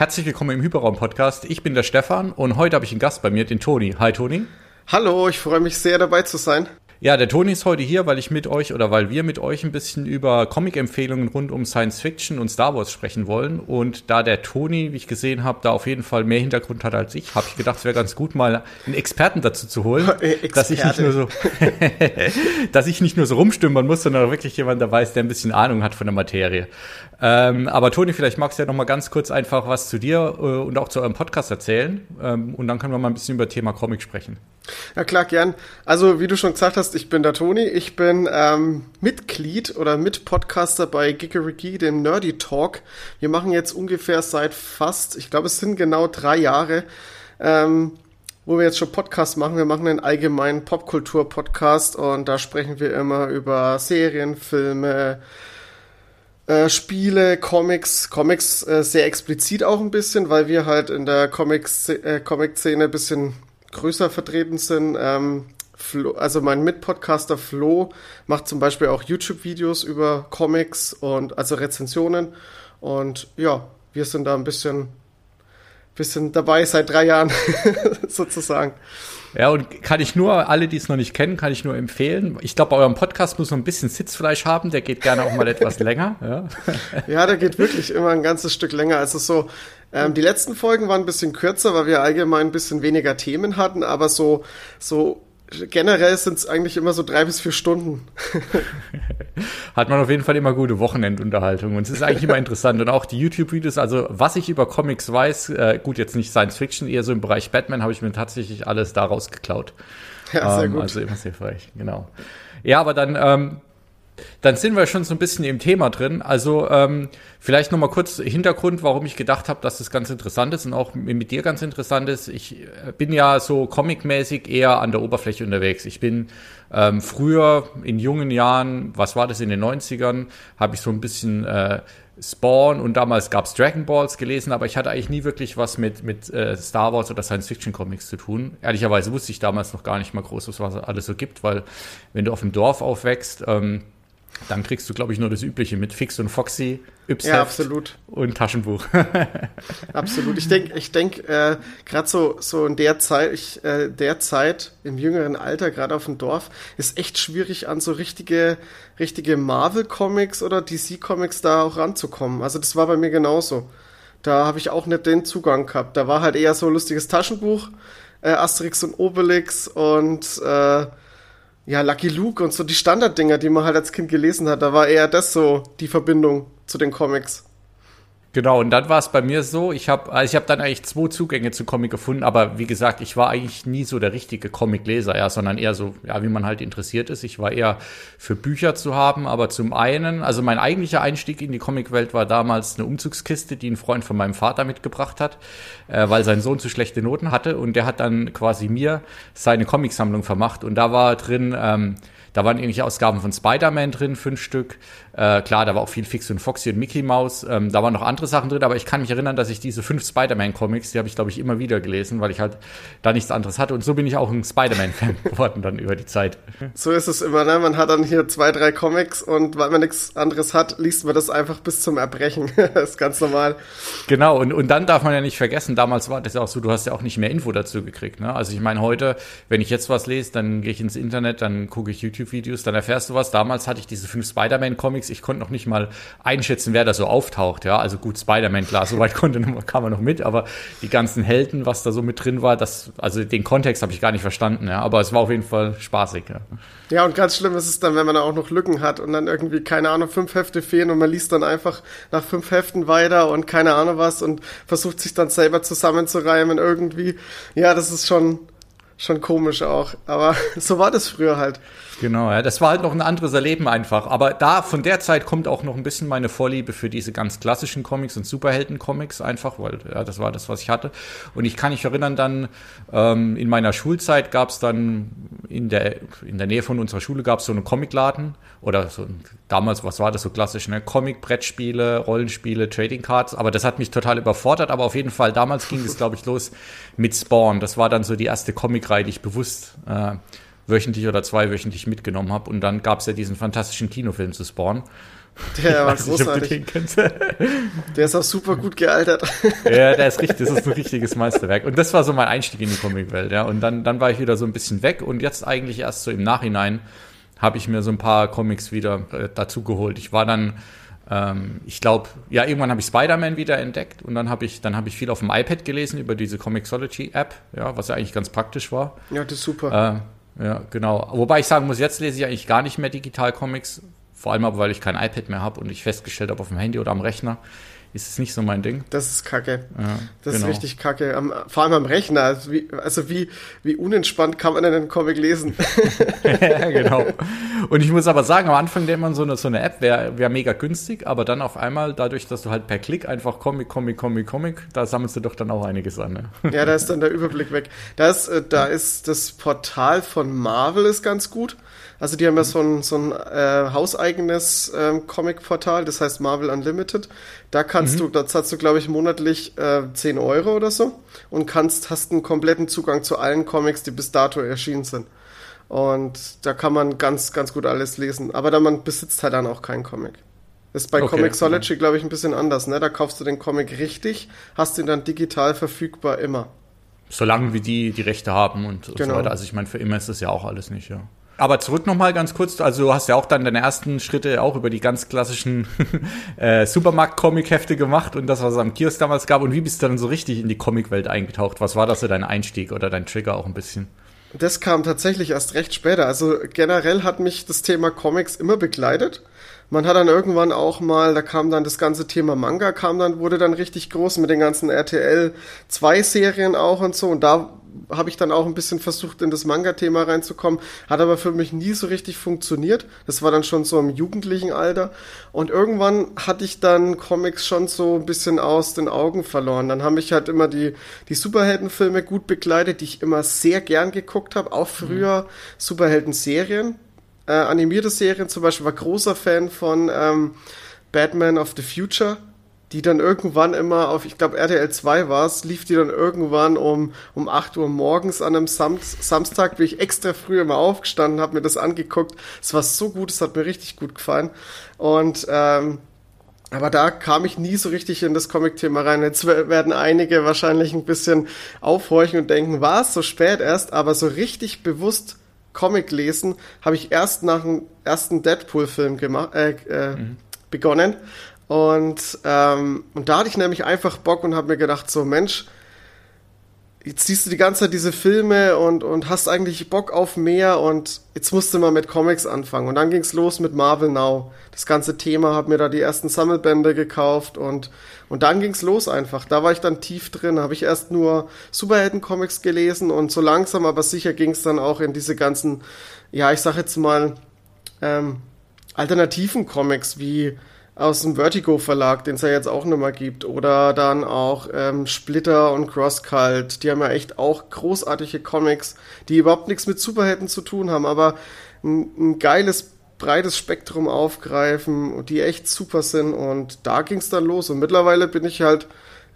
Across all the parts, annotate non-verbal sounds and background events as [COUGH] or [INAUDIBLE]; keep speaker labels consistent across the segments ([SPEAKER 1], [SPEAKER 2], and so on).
[SPEAKER 1] Herzlich willkommen im Hyperraum-Podcast. Ich bin der Stefan und heute habe ich einen Gast bei mir, den Toni. Hi Toni.
[SPEAKER 2] Hallo, ich freue mich sehr dabei zu sein.
[SPEAKER 1] Ja, der Toni ist heute hier, weil ich mit euch oder weil wir mit euch ein bisschen über Comic-Empfehlungen rund um Science Fiction und Star Wars sprechen wollen. Und da der Toni, wie ich gesehen habe, da auf jeden Fall mehr Hintergrund hat als ich, habe ich gedacht, es wäre ganz gut, mal einen Experten dazu zu holen, [LAUGHS] dass ich nicht nur so, [LAUGHS] dass ich nicht nur so rumstümpern muss, sondern wirklich jemand dabei ist, der ein bisschen Ahnung hat von der Materie. Ähm, aber Toni, vielleicht magst du ja noch mal ganz kurz einfach was zu dir äh, und auch zu eurem Podcast erzählen. Ähm, und dann können wir mal ein bisschen über Thema Comic sprechen.
[SPEAKER 2] Ja klar, gern. Also wie du schon gesagt hast, ich bin der Toni. Ich bin ähm, Mitglied oder Mitpodcaster bei Gigeriki, dem Nerdy Talk. Wir machen jetzt ungefähr seit fast, ich glaube es sind genau drei Jahre, ähm, wo wir jetzt schon Podcast machen. Wir machen einen allgemeinen Popkultur-Podcast und da sprechen wir immer über Serien, Filme, äh, Spiele, Comics, Comics äh, sehr explizit auch ein bisschen, weil wir halt in der Comic-Szene äh, Comic ein bisschen größer vertreten sind. Ähm, Flo, also mein Mitpodcaster Flo macht zum Beispiel auch YouTube-Videos über Comics und also Rezensionen. Und ja, wir sind da ein bisschen, bisschen dabei seit drei Jahren [LAUGHS] sozusagen.
[SPEAKER 1] Ja, und kann ich nur, alle, die es noch nicht kennen, kann ich nur empfehlen. Ich glaube, bei eurem Podcast muss noch ein bisschen Sitzfleisch haben, der geht gerne auch mal etwas [LAUGHS] länger. Ja.
[SPEAKER 2] ja, der geht wirklich immer ein ganzes Stück länger. Also so, ähm, die letzten Folgen waren ein bisschen kürzer, weil wir allgemein ein bisschen weniger Themen hatten, aber so, so generell sind es eigentlich immer so drei bis vier Stunden. [LAUGHS]
[SPEAKER 1] Hat man auf jeden Fall immer gute Wochenendunterhaltung und es ist eigentlich immer [LAUGHS] interessant. Und auch die YouTube-Videos, also was ich über Comics weiß, äh, gut, jetzt nicht Science Fiction, eher so im Bereich Batman, habe ich mir tatsächlich alles daraus geklaut. Ja, sehr ähm, gut. Also immer sehr hilfreich, genau. Ja, aber dann ähm, dann sind wir schon so ein bisschen im Thema drin. Also ähm, vielleicht nochmal kurz Hintergrund, warum ich gedacht habe, dass das ganz interessant ist und auch mit dir ganz interessant ist. Ich äh, bin ja so comicmäßig eher an der Oberfläche unterwegs. Ich bin ähm, früher in jungen Jahren, was war das in den 90ern, habe ich so ein bisschen äh, Spawn und damals gab's Dragon Balls gelesen, aber ich hatte eigentlich nie wirklich was mit, mit äh, Star Wars oder Science-Fiction-Comics zu tun. Ehrlicherweise wusste ich damals noch gar nicht mal groß, was alles so gibt, weil wenn du auf dem Dorf aufwächst, ähm, dann kriegst du, glaube ich, nur das Übliche mit Fix und Foxy,
[SPEAKER 2] Yps ja, absolut.
[SPEAKER 1] und Taschenbuch. [LAUGHS]
[SPEAKER 2] absolut. Ich denke, ich denk, äh, gerade so, so in der Zeit, ich, äh, der Zeit, im jüngeren Alter, gerade auf dem Dorf, ist echt schwierig, an so richtige, richtige Marvel-Comics oder DC-Comics da auch ranzukommen. Also das war bei mir genauso. Da habe ich auch nicht den Zugang gehabt. Da war halt eher so ein lustiges Taschenbuch, äh, Asterix und Obelix und äh, ja, Lucky Luke und so die Standarddinger, die man halt als Kind gelesen hat, da war eher das so die Verbindung zu den Comics.
[SPEAKER 1] Genau, und dann war es bei mir so, ich habe also ich habe dann eigentlich zwei Zugänge zu Comic gefunden, aber wie gesagt, ich war eigentlich nie so der richtige Comicleser, ja, sondern eher so, ja, wie man halt interessiert ist. Ich war eher für Bücher zu haben, aber zum einen, also mein eigentlicher Einstieg in die Comicwelt war damals eine Umzugskiste, die ein Freund von meinem Vater mitgebracht hat, äh, weil sein Sohn zu schlechte Noten hatte und der hat dann quasi mir seine Comicsammlung vermacht und da war drin ähm, da waren irgendwelche Ausgaben von Spider-Man drin, fünf Stück. Äh, klar, da war auch viel Fix und Foxy und Mickey Mouse. Ähm, da waren noch andere Sachen drin, aber ich kann mich erinnern, dass ich diese fünf Spider-Man-Comics, die habe ich, glaube ich, immer wieder gelesen, weil ich halt da nichts anderes hatte. Und so bin ich auch ein Spider-Man-Fan [LAUGHS] geworden dann über die Zeit.
[SPEAKER 2] So ist es immer, ne? Man hat dann hier zwei, drei Comics und weil man nichts anderes hat, liest man das einfach bis zum Erbrechen. [LAUGHS] das ist ganz normal.
[SPEAKER 1] Genau, und, und dann darf man ja nicht vergessen, damals war das ja auch so, du hast ja auch nicht mehr Info dazu gekriegt. Ne? Also ich meine, heute, wenn ich jetzt was lese, dann gehe ich ins Internet, dann gucke ich YouTube YouTube-Videos, dann erfährst du was. Damals hatte ich diese fünf Spider-Man-Comics. Ich konnte noch nicht mal einschätzen, wer da so auftaucht. Ja, also gut, Spider-Man, klar, soweit [LAUGHS] konnte, kam man noch mit, aber die ganzen Helden, was da so mit drin war, das, also den Kontext habe ich gar nicht verstanden. Ja, aber es war auf jeden Fall spaßig. Ja.
[SPEAKER 2] ja, und ganz schlimm ist es dann, wenn man da auch noch Lücken hat und dann irgendwie, keine Ahnung, fünf Hefte fehlen und man liest dann einfach nach fünf Heften weiter und keine Ahnung was und versucht sich dann selber zusammenzureimen irgendwie. Ja, das ist schon, schon komisch auch. Aber [LAUGHS] so war das früher halt.
[SPEAKER 1] Genau, ja, das war halt noch ein anderes Erleben einfach. Aber da, von der Zeit kommt auch noch ein bisschen meine Vorliebe für diese ganz klassischen Comics und Superhelden-Comics einfach, weil ja, das war das, was ich hatte. Und ich kann mich erinnern, dann ähm, in meiner Schulzeit gab es dann in der, in der Nähe von unserer Schule gab es so einen Comicladen oder so damals, was war das so klassisch, ne? Comic, Brettspiele, Rollenspiele, Trading Cards. Aber das hat mich total überfordert. Aber auf jeden Fall, damals ging es, [LAUGHS] glaube ich, los mit Spawn. Das war dann so die erste Comicreihe, die ich bewusst äh, wöchentlich oder zweiwöchentlich mitgenommen habe. Und dann gab es ja diesen fantastischen Kinofilm zu Spawn.
[SPEAKER 2] Der war [LAUGHS] großartig. [LAUGHS] Der ist auch super gut gealtert. [LAUGHS]
[SPEAKER 1] Ja, der ist richtig, das ist ein richtiges Meisterwerk. Und das war so mein Einstieg in die Comicwelt, ja. Und dann, dann war ich wieder so ein bisschen weg und jetzt eigentlich erst so im Nachhinein habe ich mir so ein paar Comics wieder äh, dazu geholt. Ich war dann, ähm, ich glaube, ja, irgendwann habe ich Spider-Man wieder entdeckt und dann habe ich, dann habe ich viel auf dem iPad gelesen über diese Comixology-App, ja, was ja eigentlich ganz praktisch war.
[SPEAKER 2] Ja, das ist super.
[SPEAKER 1] Äh, ja, genau. Wobei ich sagen muss, jetzt lese ich eigentlich gar nicht mehr digital Comics, vor allem aber, weil ich kein iPad mehr habe und ich festgestellt habe auf dem Handy oder am Rechner, ist es nicht so mein Ding.
[SPEAKER 2] Das ist kacke. Ja, das genau. ist richtig kacke. Am, vor allem am Rechner. Also wie, also wie, wie unentspannt kann man denn einen Comic lesen? [LAUGHS]
[SPEAKER 1] ja, genau. Und ich muss aber sagen, am Anfang denkt man, so eine, so eine App wäre wär mega günstig, aber dann auf einmal, dadurch, dass du halt per Klick einfach Comic, Comic, Comic, Comic, da sammelst du doch dann auch einiges an. Ne? [LAUGHS]
[SPEAKER 2] ja, da ist dann der Überblick weg. Da ist, äh, da ist das Portal von Marvel ist ganz gut. Also die haben ja so ein, so ein äh, hauseigenes ähm, Comic-Portal, das heißt Marvel Unlimited. Da kannst mhm. du, da zahlst du, glaube ich, monatlich äh, 10 Euro oder so und kannst, hast einen kompletten Zugang zu allen Comics, die bis dato erschienen sind. Und da kann man ganz, ganz gut alles lesen. Aber da man besitzt halt dann auch keinen Comic. Das ist bei okay, Comixology, glaube ich, ein bisschen anders, ne? Da kaufst du den Comic richtig, hast ihn dann digital verfügbar immer.
[SPEAKER 1] Solange wie die die Rechte haben und, und genau. so weiter. Also ich meine, für immer ist das ja auch alles nicht, ja. Aber zurück nochmal ganz kurz, also du hast ja auch dann deine ersten Schritte auch über die ganz klassischen [LAUGHS] äh, Supermarkt-Comic-Hefte gemacht und das, was es am Kiosk damals gab. Und wie bist du dann so richtig in die Comic-Welt eingetaucht? Was war das so dein Einstieg oder dein Trigger auch ein bisschen?
[SPEAKER 2] Das kam tatsächlich erst recht später. Also generell hat mich das Thema Comics immer begleitet. Man hat dann irgendwann auch mal, da kam dann das ganze Thema Manga, kam dann, wurde dann richtig groß mit den ganzen RTL 2 Serien auch und so. Und da habe ich dann auch ein bisschen versucht, in das Manga-Thema reinzukommen. Hat aber für mich nie so richtig funktioniert. Das war dann schon so im jugendlichen Alter. Und irgendwann hatte ich dann Comics schon so ein bisschen aus den Augen verloren. Dann haben mich halt immer die, die Superheldenfilme gut begleitet, die ich immer sehr gern geguckt habe. Auch früher mhm. Superhelden-Serien. Äh, animierte Serien zum Beispiel war großer Fan von ähm, Batman of the Future die dann irgendwann immer auf, ich glaube RTL 2 war es, lief die dann irgendwann um, um 8 Uhr morgens an einem Sam Samstag, bin ich extra früh immer aufgestanden, habe mir das angeguckt. Es war so gut, es hat mir richtig gut gefallen. Und ähm, aber da kam ich nie so richtig in das Comic-Thema rein. Jetzt werden einige wahrscheinlich ein bisschen aufhorchen und denken, war es so spät erst, aber so richtig bewusst Comic lesen habe ich erst nach dem ersten Deadpool-Film gemacht, äh, äh, mhm. begonnen. Und, ähm, und da hatte ich nämlich einfach Bock und habe mir gedacht, so Mensch, jetzt siehst du die ganze Zeit diese Filme und, und hast eigentlich Bock auf mehr und jetzt musst du mal mit Comics anfangen. Und dann ging's los mit Marvel Now. Das ganze Thema, habe mir da die ersten Sammelbände gekauft und, und dann ging's los einfach. Da war ich dann tief drin, habe ich erst nur Superhelden-Comics gelesen und so langsam aber sicher ging's dann auch in diese ganzen, ja, ich sag jetzt mal, ähm, alternativen Comics wie aus dem Vertigo Verlag, den es ja jetzt auch nicht mehr gibt. Oder dann auch ähm, Splitter und Crosscult. Die haben ja echt auch großartige Comics, die überhaupt nichts mit Superhelden zu tun haben, aber ein, ein geiles, breites Spektrum aufgreifen und die echt super sind. Und da ging es dann los. Und mittlerweile bin ich halt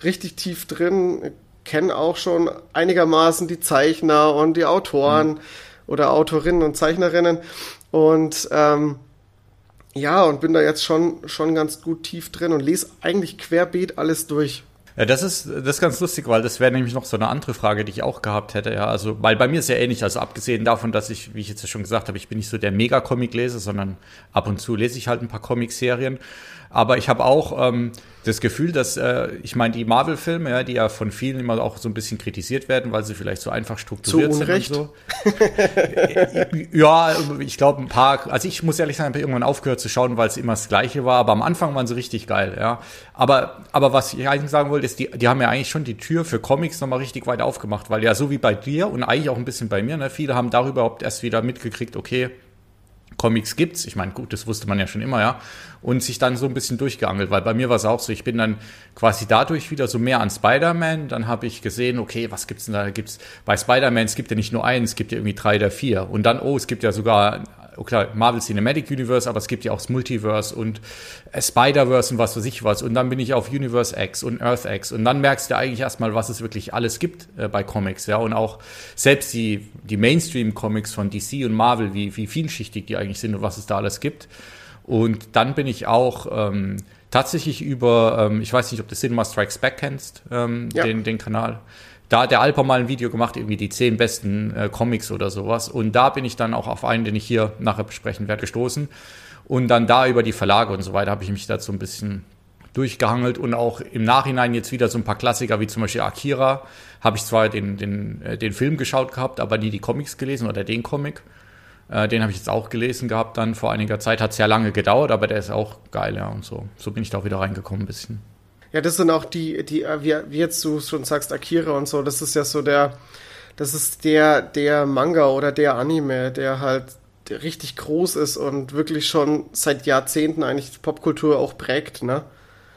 [SPEAKER 2] richtig tief drin, kenne auch schon einigermaßen die Zeichner und die Autoren mhm. oder Autorinnen und Zeichnerinnen. Und ähm, ja, und bin da jetzt schon, schon ganz gut tief drin und lese eigentlich querbeet alles durch.
[SPEAKER 1] Ja, das ist, das ist ganz lustig, weil das wäre nämlich noch so eine andere Frage, die ich auch gehabt hätte. Ja, also, weil bei mir ist ja ähnlich, also abgesehen davon, dass ich, wie ich jetzt ja schon gesagt habe, ich bin nicht so der Mega-Comic-Leser, sondern ab und zu lese ich halt ein paar Comic-Serien. Aber ich habe auch ähm, das Gefühl, dass, äh, ich meine, die Marvel-Filme, ja, die ja von vielen immer auch so ein bisschen kritisiert werden, weil sie vielleicht so einfach strukturiert
[SPEAKER 2] Zu Unrecht.
[SPEAKER 1] sind und so. [LAUGHS] ja, ich glaube ein paar, also ich muss ehrlich sagen, ich habe irgendwann aufgehört zu schauen, weil es immer das Gleiche war, aber am Anfang waren sie richtig geil, ja. Aber, aber was ich eigentlich sagen wollte, ist, die, die haben ja eigentlich schon die Tür für Comics nochmal richtig weit aufgemacht, weil ja so wie bei dir und eigentlich auch ein bisschen bei mir, ne, viele haben darüber überhaupt erst wieder mitgekriegt, okay, Comics gibt's. Ich meine, gut, das wusste man ja schon immer, ja. Und sich dann so ein bisschen durchgeangelt, weil bei mir war es auch so, ich bin dann quasi dadurch wieder so mehr an Spider-Man. Dann habe ich gesehen, okay, was gibt's denn da? Gibt's bei Spider-Man, es gibt ja nicht nur einen, es gibt ja irgendwie drei oder vier. Und dann, oh, es gibt ja sogar okay, Marvel Cinematic Universe, aber es gibt ja auch das Multiverse und äh, Spider-Verse und was weiß ich was. Und dann bin ich auf Universe X und Earth X. Und dann merkst du eigentlich erstmal, was es wirklich alles gibt äh, bei Comics, ja. Und auch selbst die, die Mainstream-Comics von DC und Marvel, wie, wie vielschichtig die eigentlich sind und was es da alles gibt. Und dann bin ich auch ähm, tatsächlich über, ähm, ich weiß nicht, ob du Cinema Strikes Back kennst, ähm, ja. den, den Kanal. Da hat der Alper mal ein Video gemacht, irgendwie die zehn besten äh, Comics oder sowas. Und da bin ich dann auch auf einen, den ich hier nachher besprechen werde, gestoßen. Und dann da über die Verlage und so weiter habe ich mich dazu ein bisschen durchgehangelt und auch im Nachhinein jetzt wieder so ein paar Klassiker wie zum Beispiel Akira. Habe ich zwar den, den, äh, den Film geschaut gehabt, aber nie die Comics gelesen oder den Comic. Äh, den habe ich jetzt auch gelesen gehabt dann vor einiger Zeit. Hat sehr lange gedauert, aber der ist auch geil, ja. Und so, so bin ich da auch wieder reingekommen ein bisschen.
[SPEAKER 2] Ja, das sind auch die, die, äh, wie, wie jetzt du schon sagst, Akira und so, das ist ja so der, das ist der, der Manga oder der Anime, der halt der richtig groß ist und wirklich schon seit Jahrzehnten eigentlich Popkultur auch prägt, ne?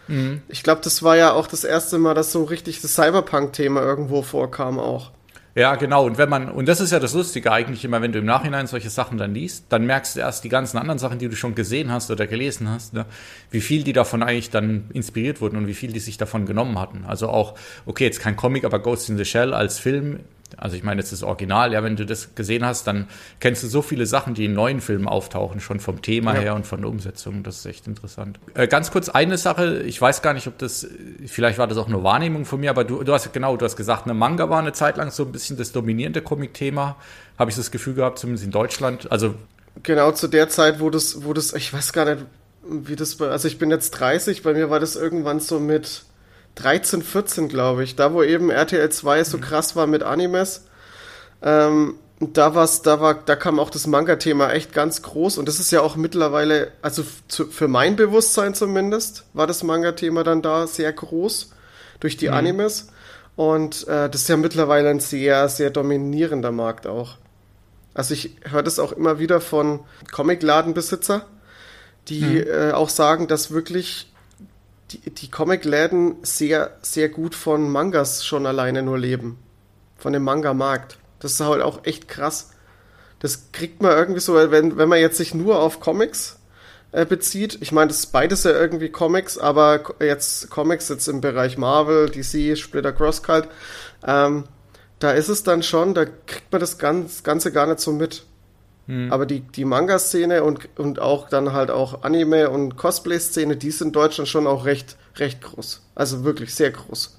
[SPEAKER 2] Mhm. Ich glaube, das war ja auch das erste Mal, dass so richtig das Cyberpunk-Thema irgendwo vorkam auch.
[SPEAKER 1] Ja, genau. Und wenn man, und das ist ja das Lustige eigentlich immer, wenn du im Nachhinein solche Sachen dann liest, dann merkst du erst die ganzen anderen Sachen, die du schon gesehen hast oder gelesen hast, ne, wie viel die davon eigentlich dann inspiriert wurden und wie viel die sich davon genommen hatten. Also auch, okay, jetzt kein Comic, aber Ghost in the Shell als Film also ich meine, jetzt das Original, ja, wenn du das gesehen hast, dann kennst du so viele Sachen, die in neuen Filmen auftauchen, schon vom Thema ja. her und von der Umsetzung. Das ist echt interessant. Äh, ganz kurz eine Sache, ich weiß gar nicht, ob das, vielleicht war das auch nur Wahrnehmung von mir, aber du, du hast genau, du hast gesagt, eine Manga war eine Zeit lang so ein bisschen das dominierende Comic-Thema, habe ich das Gefühl gehabt, zumindest in Deutschland. Also
[SPEAKER 2] genau zu der Zeit, wo das, wo das, ich weiß gar nicht, wie das, also ich bin jetzt 30, bei mir war das irgendwann so mit 13, 14, glaube ich. Da, wo eben RTL 2 so mhm. krass war mit Animes. Ähm, da war's, da war, da kam auch das Manga-Thema echt ganz groß und das ist ja auch mittlerweile, also zu, für mein Bewusstsein zumindest, war das Manga-Thema dann da sehr groß durch die mhm. Animes und äh, das ist ja mittlerweile ein sehr, sehr dominierender Markt auch. Also ich höre das auch immer wieder von Comicladenbesitzer, die mhm. äh, auch sagen, dass wirklich die, die Comicläden sehr, sehr gut von Mangas schon alleine nur leben. Von dem Manga-Markt. Das ist halt auch echt krass. Das kriegt man irgendwie so, wenn, wenn man jetzt sich nur auf Comics äh, bezieht. Ich meine, das ist beides ja irgendwie Comics, aber jetzt Comics jetzt im Bereich Marvel, DC, Splitter Cross Cult, ähm, da ist es dann schon, da kriegt man das Ganze gar nicht so mit. Hm. Aber die, die Manga-Szene und, und auch dann halt auch Anime- und Cosplay-Szene, die sind in Deutschland schon auch recht, recht groß. Also wirklich sehr groß.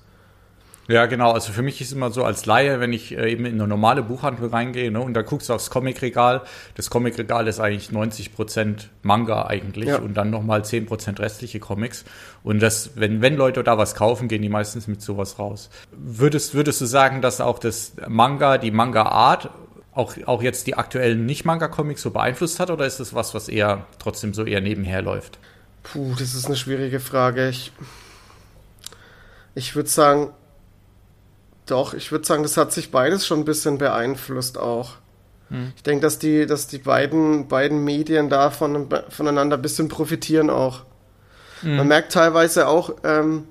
[SPEAKER 1] Ja, genau. Also für mich ist immer so als Laie, wenn ich äh, eben in eine normale Buchhandlung reingehe ne, und da guckst du aufs Comicregal. Das Comicregal ist eigentlich 90 Prozent Manga eigentlich ja. und dann nochmal 10 Prozent restliche Comics. Und das, wenn, wenn Leute da was kaufen, gehen die meistens mit sowas raus. Würdest, würdest du sagen, dass auch das Manga, die Manga-Art auch, auch jetzt die aktuellen Nicht-Manga-Comics so beeinflusst hat oder ist das was, was eher trotzdem so eher nebenher läuft?
[SPEAKER 2] Puh, das ist eine schwierige Frage. Ich, ich würde sagen, doch, ich würde sagen, das hat sich beides schon ein bisschen beeinflusst auch. Hm. Ich denke, dass die, dass die beiden, beiden Medien da von, voneinander ein bisschen profitieren auch. Hm. Man merkt teilweise auch ähm,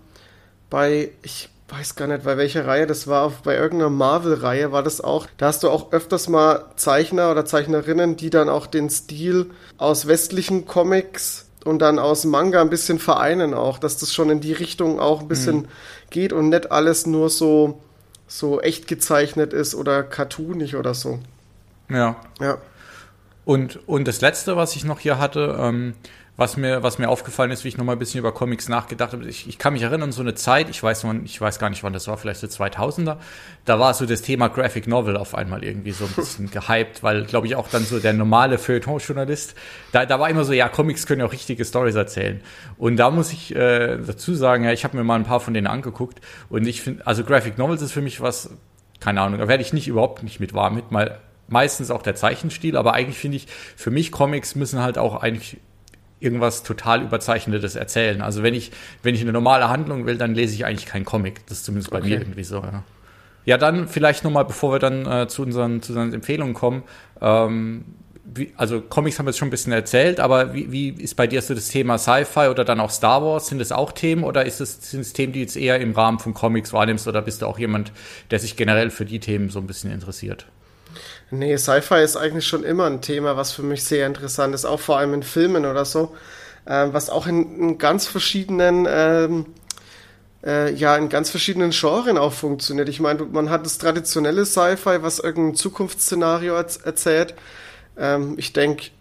[SPEAKER 2] bei, ich weiß gar nicht, bei welcher Reihe das war, bei irgendeiner Marvel-Reihe war das auch. Da hast du auch öfters mal Zeichner oder Zeichnerinnen, die dann auch den Stil aus westlichen Comics und dann aus Manga ein bisschen vereinen auch, dass das schon in die Richtung auch ein bisschen mhm. geht und nicht alles nur so, so echt gezeichnet ist oder cartoonig oder so.
[SPEAKER 1] Ja. Ja. Und, und das letzte, was ich noch hier hatte, ähm, was mir, was mir aufgefallen ist, wie ich nochmal ein bisschen über Comics nachgedacht habe. Ich, ich kann mich erinnern, so eine Zeit, ich weiß, man, ich weiß gar nicht, wann das war, vielleicht so 2000er, da war so das Thema Graphic Novel auf einmal irgendwie so ein bisschen [LAUGHS] gehypt, weil, glaube ich, auch dann so der normale Feuilleton-Journalist, da, da war immer so, ja, Comics können ja auch richtige Stories erzählen. Und da muss ich äh, dazu sagen, ja, ich habe mir mal ein paar von denen angeguckt und ich finde, also Graphic Novels ist für mich was, keine Ahnung, da werde ich nicht überhaupt nicht mit warm mit, mal meistens auch der Zeichenstil, aber eigentlich finde ich, für mich Comics müssen halt auch eigentlich irgendwas total überzeichnetes erzählen. Also wenn ich, wenn ich eine normale Handlung will, dann lese ich eigentlich keinen Comic. Das ist zumindest bei okay. mir irgendwie so, ja. Ja, dann vielleicht nochmal, bevor wir dann äh, zu, unseren, zu unseren Empfehlungen kommen, ähm, wie, also Comics haben wir jetzt schon ein bisschen erzählt, aber wie, wie ist bei dir so das Thema Sci-Fi oder dann auch Star Wars? Sind das auch Themen oder ist das, sind es Themen, die jetzt eher im Rahmen von Comics wahrnimmst oder bist du auch jemand, der sich generell für die Themen so ein bisschen interessiert?
[SPEAKER 2] Nee, Sci-Fi ist eigentlich schon immer ein Thema, was für mich sehr interessant ist, auch vor allem in Filmen oder so, äh, was auch in, in ganz verschiedenen, ähm, äh, ja, in ganz verschiedenen Genren auch funktioniert. Ich meine, man hat das traditionelle Sci-Fi, was irgendein Zukunftsszenario erz erzählt. Ähm, ich denke,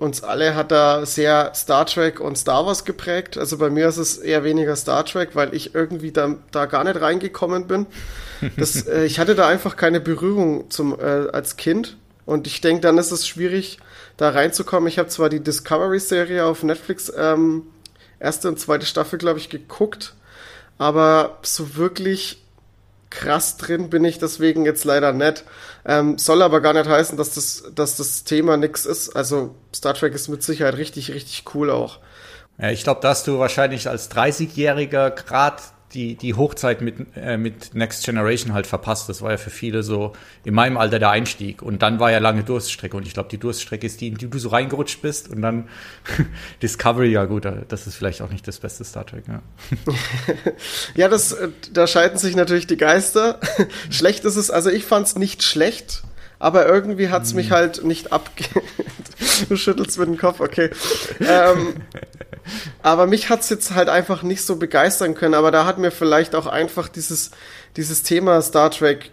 [SPEAKER 2] uns alle hat da sehr Star Trek und Star Wars geprägt. Also bei mir ist es eher weniger Star Trek, weil ich irgendwie da, da gar nicht reingekommen bin. Das, [LAUGHS] äh, ich hatte da einfach keine Berührung zum, äh, als Kind. Und ich denke, dann ist es schwierig, da reinzukommen. Ich habe zwar die Discovery-Serie auf Netflix ähm, erste und zweite Staffel, glaube ich, geguckt, aber so wirklich krass drin bin ich deswegen jetzt leider nicht. Ähm, soll aber gar nicht heißen, dass das, dass das Thema nix ist. Also Star Trek ist mit Sicherheit richtig, richtig cool auch.
[SPEAKER 1] Ja, ich glaube, dass du wahrscheinlich als 30-Jähriger gerade die, die Hochzeit mit, äh, mit Next Generation halt verpasst. Das war ja für viele so in meinem Alter der Einstieg. Und dann war ja lange Durststrecke. Und ich glaube, die Durststrecke ist die, in die du so reingerutscht bist. Und dann [LAUGHS] Discovery, ja gut, das ist vielleicht auch nicht das beste Star Trek. Ja, [LAUGHS]
[SPEAKER 2] ja das, äh, da scheiden sich natürlich die Geister. [LAUGHS] schlecht ist es, also ich fand es nicht schlecht aber irgendwie hat's mich hm. halt nicht abge... [LAUGHS] du schüttelst mit dem Kopf, okay. ähm, aber mich hat's jetzt halt einfach nicht so begeistern können, aber da hat mir vielleicht auch einfach dieses, dieses Thema Star Trek,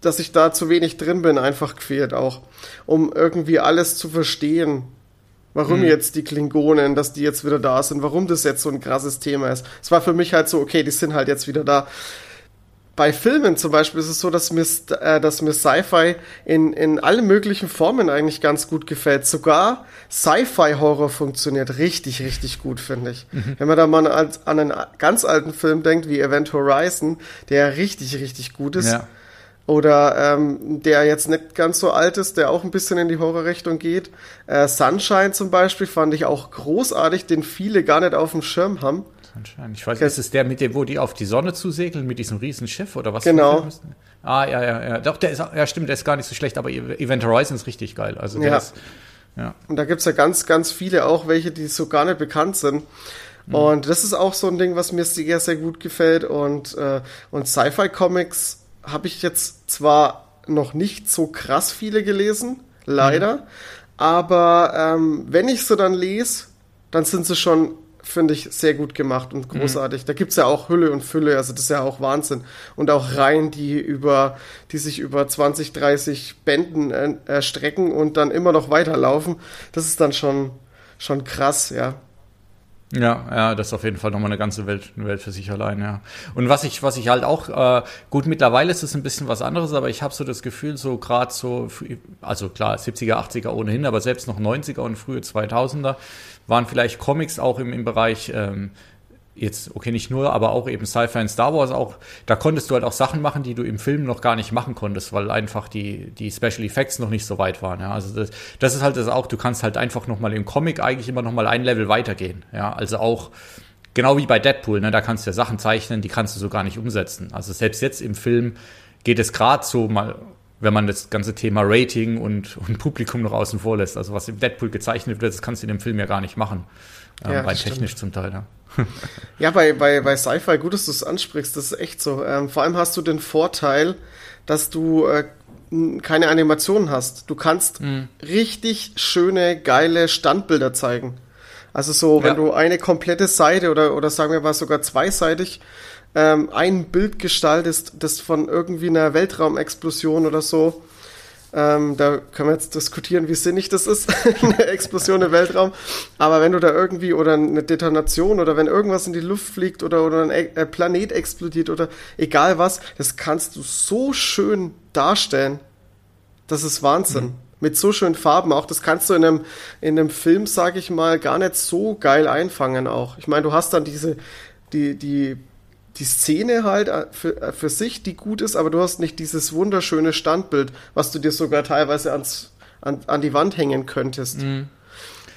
[SPEAKER 2] dass ich da zu wenig drin bin, einfach gefehlt auch, um irgendwie alles zu verstehen. Warum mhm. jetzt die Klingonen, dass die jetzt wieder da sind, warum das jetzt so ein krasses Thema ist. Es war für mich halt so, okay, die sind halt jetzt wieder da bei Filmen zum Beispiel ist es so, dass mir, äh, dass mir Sci-Fi in, in allen möglichen Formen eigentlich ganz gut gefällt. Sogar Sci-Fi-Horror funktioniert richtig, richtig gut, finde ich. Mhm. Wenn man da mal an, an einen ganz alten Film denkt, wie Event Horizon, der richtig, richtig gut ist. Ja. Oder ähm, der jetzt nicht ganz so alt ist, der auch ein bisschen in die Horrorrichtung geht. Äh, Sunshine zum Beispiel fand ich auch großartig, den viele gar nicht auf dem Schirm haben
[SPEAKER 1] anscheinend. Ich weiß nicht, ist es der mit dem, wo die auf die Sonne zusegeln, mit diesem riesen Schiff oder was?
[SPEAKER 2] Genau.
[SPEAKER 1] Ah, ja, ja, ja. Doch, der ist, ja, stimmt, der ist gar nicht so schlecht, aber Event Horizon ist richtig geil. Also der
[SPEAKER 2] ja.
[SPEAKER 1] ist,
[SPEAKER 2] ja. Und da gibt's ja ganz, ganz viele auch, welche, die so gar nicht bekannt sind. Mhm. Und das ist auch so ein Ding, was mir sehr, sehr gut gefällt. Und, äh, und Sci-Fi-Comics habe ich jetzt zwar noch nicht so krass viele gelesen, leider. Mhm. Aber ähm, wenn ich so dann lese, dann sind sie schon finde ich sehr gut gemacht und großartig. Mhm. Da gibt's ja auch Hülle und Fülle, also das ist ja auch Wahnsinn. Und auch Reihen, die über, die sich über 20, 30 Bänden äh, erstrecken und dann immer noch weiterlaufen. Das ist dann schon, schon krass, ja.
[SPEAKER 1] Ja, ja, das ist auf jeden Fall nochmal eine ganze Welt, eine Welt für sich allein, ja. Und was ich, was ich halt auch, äh, gut, mittlerweile ist es ein bisschen was anderes, aber ich habe so das Gefühl, so gerade so, also klar, 70er, 80er ohnehin, aber selbst noch 90er und frühe 2000er waren vielleicht Comics auch im, im Bereich ähm, jetzt, okay, nicht nur, aber auch eben Sci-Fi und Star Wars auch, da konntest du halt auch Sachen machen, die du im Film noch gar nicht machen konntest, weil einfach die, die Special Effects noch nicht so weit waren, ja. Also das, das ist halt das auch, du kannst halt einfach nochmal im Comic eigentlich immer nochmal ein Level weitergehen, ja. Also auch, genau wie bei Deadpool, ne, da kannst du ja Sachen zeichnen, die kannst du so gar nicht umsetzen. Also selbst jetzt im Film geht es gerade so mal, wenn man das ganze Thema Rating und, [LAUGHS] und Publikum noch außen vor lässt. Also was im Deadpool gezeichnet wird, das kannst du in dem Film ja gar nicht machen. Ähm, ja, rein technisch zum Teil, ja. [LAUGHS]
[SPEAKER 2] ja, bei, bei, bei Sci-Fi, gut, dass du es ansprichst, das ist echt so. Ähm, vor allem hast du den Vorteil, dass du äh, keine Animationen hast. Du kannst mhm. richtig schöne, geile Standbilder zeigen. Also so, wenn ja. du eine komplette Seite oder, oder sagen wir mal sogar zweiseitig ähm, ein Bild gestaltest, das von irgendwie einer Weltraumexplosion oder so ähm, da können wir jetzt diskutieren, wie sinnig das ist, [LAUGHS] eine Explosion im Weltraum. Aber wenn du da irgendwie oder eine Detonation oder wenn irgendwas in die Luft fliegt oder, oder ein e-, Planet explodiert oder egal was, das kannst du so schön darstellen. Das ist Wahnsinn. Mhm. Mit so schönen Farben auch. Das kannst du in einem, in einem Film, sag ich mal, gar nicht so geil einfangen auch. Ich meine, du hast dann diese, die, die die Szene halt äh, für, äh, für sich, die gut ist, aber du hast nicht dieses wunderschöne Standbild, was du dir sogar teilweise ans, an, an die Wand hängen könntest. Mhm.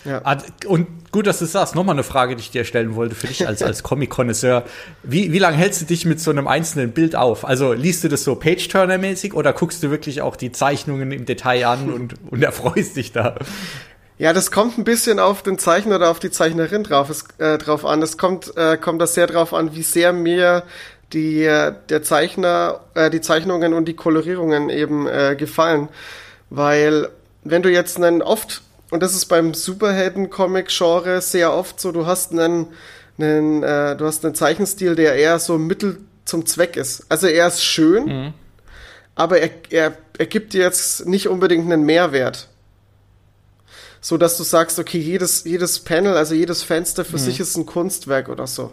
[SPEAKER 1] Ja. Und gut, dass du sagst, nochmal eine Frage, die ich dir stellen wollte für dich als, als [LAUGHS] Comic-Konnoisseur. Wie, wie lange hältst du dich mit so einem einzelnen Bild auf? Also liest du das so Page-Turner-mäßig oder guckst du wirklich auch die Zeichnungen im Detail an und, und erfreust dich da?
[SPEAKER 2] Ja, das kommt ein bisschen auf den Zeichner oder auf die Zeichnerin drauf, es, äh, drauf an. Es kommt, äh, kommt das sehr drauf an, wie sehr mir die, äh, der Zeichner, äh, die Zeichnungen und die Kolorierungen eben äh, gefallen. Weil, wenn du jetzt einen oft, und das ist beim Superhelden-Comic-Genre sehr oft so, du hast einen, einen äh, du hast einen Zeichenstil, der eher so mittel zum Zweck ist. Also er ist schön, mhm. aber er, er, er gibt dir jetzt nicht unbedingt einen Mehrwert so dass du sagst, okay, jedes, jedes Panel, also jedes Fenster für mhm. sich ist ein Kunstwerk oder so.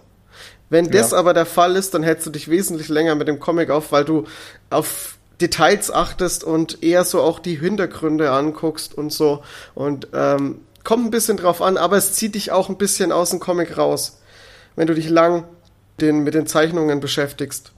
[SPEAKER 2] Wenn das ja. aber der Fall ist, dann hältst du dich wesentlich länger mit dem Comic auf, weil du auf Details achtest und eher so auch die Hintergründe anguckst und so. Und ähm, kommt ein bisschen drauf an, aber es zieht dich auch ein bisschen aus dem Comic raus, wenn du dich lang den, mit den Zeichnungen beschäftigst.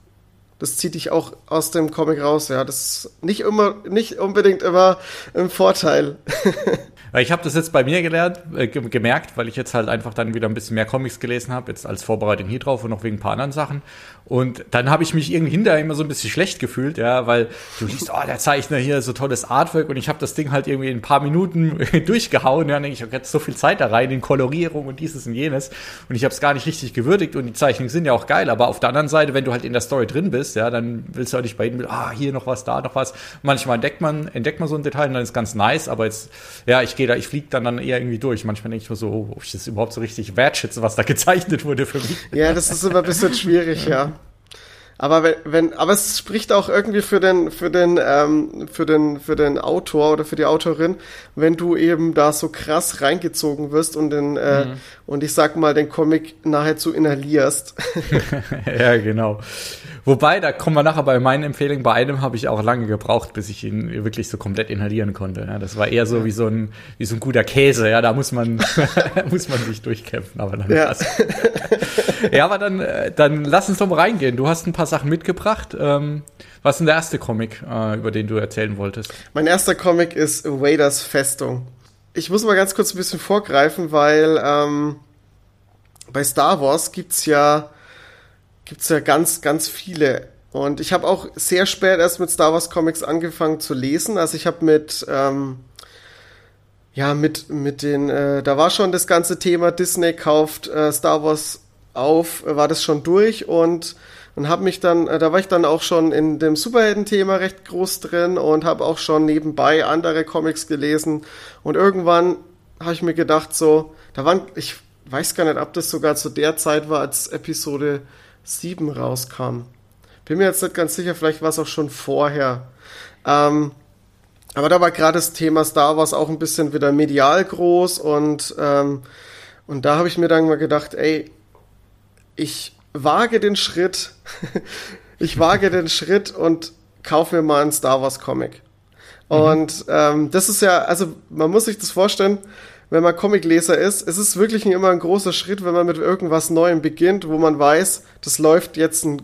[SPEAKER 2] Das zieht dich auch aus dem Comic raus, ja. Das ist nicht immer, nicht unbedingt immer ein Vorteil. [LAUGHS]
[SPEAKER 1] Ich habe das jetzt bei mir gelernt, äh, gemerkt, weil ich jetzt halt einfach dann wieder ein bisschen mehr Comics gelesen habe, jetzt als Vorbereitung hier drauf und noch wegen ein paar anderen Sachen. Und dann habe ich mich irgendwie hinterher immer so ein bisschen schlecht gefühlt, ja, weil du siehst, oh, der Zeichner hier, so tolles Artwork und ich habe das Ding halt irgendwie in ein paar Minuten [LAUGHS] durchgehauen. Ja, dann denke ich, ich habe jetzt so viel Zeit da rein in Kolorierung und dieses und jenes und ich habe es gar nicht richtig gewürdigt und die Zeichnungen sind ja auch geil, aber auf der anderen Seite, wenn du halt in der Story drin bist, ja, dann willst du auch nicht bei jedem, ah, hier noch was, da noch was. Manchmal entdeckt man, entdeckt man so ein Detail und dann ist ganz nice, aber jetzt, ja, ich gehe gehe da, ich fliege dann, dann eher irgendwie durch. Manchmal denke ich mir so, oh, ob ich das überhaupt so richtig wertschätze, was da [LAUGHS] gezeichnet wurde für mich.
[SPEAKER 2] Ja, das ist immer ein bisschen schwierig, ja. Aber wenn, wenn, aber es spricht auch irgendwie für den, für den, ähm, für den, für den Autor oder für die Autorin, wenn du eben da so krass reingezogen wirst und den, äh, mhm. und ich sag mal den Comic nahezu inhalierst. [LAUGHS]
[SPEAKER 1] ja, genau. Wobei, da kommen wir nachher bei meinen Empfehlungen. Bei einem habe ich auch lange gebraucht, bis ich ihn wirklich so komplett inhalieren konnte. Ja, das war eher so wie so ein, wie so ein guter Käse. Ja, da muss man, [LAUGHS] muss man sich durchkämpfen. Aber dann ja. ja, aber dann, äh, dann lass uns doch mal reingehen. Du hast ein paar Sachen mitgebracht. Ähm, was ist denn der erste Comic, äh, über den du erzählen wolltest?
[SPEAKER 2] Mein erster Comic ist Waders Festung. Ich muss mal ganz kurz ein bisschen vorgreifen, weil ähm, bei Star Wars gibt's ja gibt's ja ganz, ganz viele. Und ich habe auch sehr spät erst mit Star Wars Comics angefangen zu lesen. Also ich habe mit, ähm, ja, mit, mit den, äh, da war schon das ganze Thema Disney kauft äh, Star Wars auf, war das schon durch und und habe mich dann, äh, da war ich dann auch schon in dem Superhelden-Thema recht groß drin und habe auch schon nebenbei andere Comics gelesen und irgendwann habe ich mir gedacht so, da waren, ich weiß gar nicht, ob das sogar zu der Zeit war, als Episode 7 rauskam. Bin mir jetzt nicht ganz sicher, vielleicht war es auch schon vorher. Ähm, aber da war gerade das Thema Star Wars auch ein bisschen wieder medial groß und, ähm, und da habe ich mir dann mal gedacht, ey, ich wage den Schritt, [LAUGHS] ich wage den Schritt und kaufe mir mal einen Star Wars Comic. Mhm. Und ähm, das ist ja, also man muss sich das vorstellen, wenn man Comicleser ist, es ist wirklich immer ein großer Schritt, wenn man mit irgendwas Neuem beginnt, wo man weiß, das läuft jetzt ein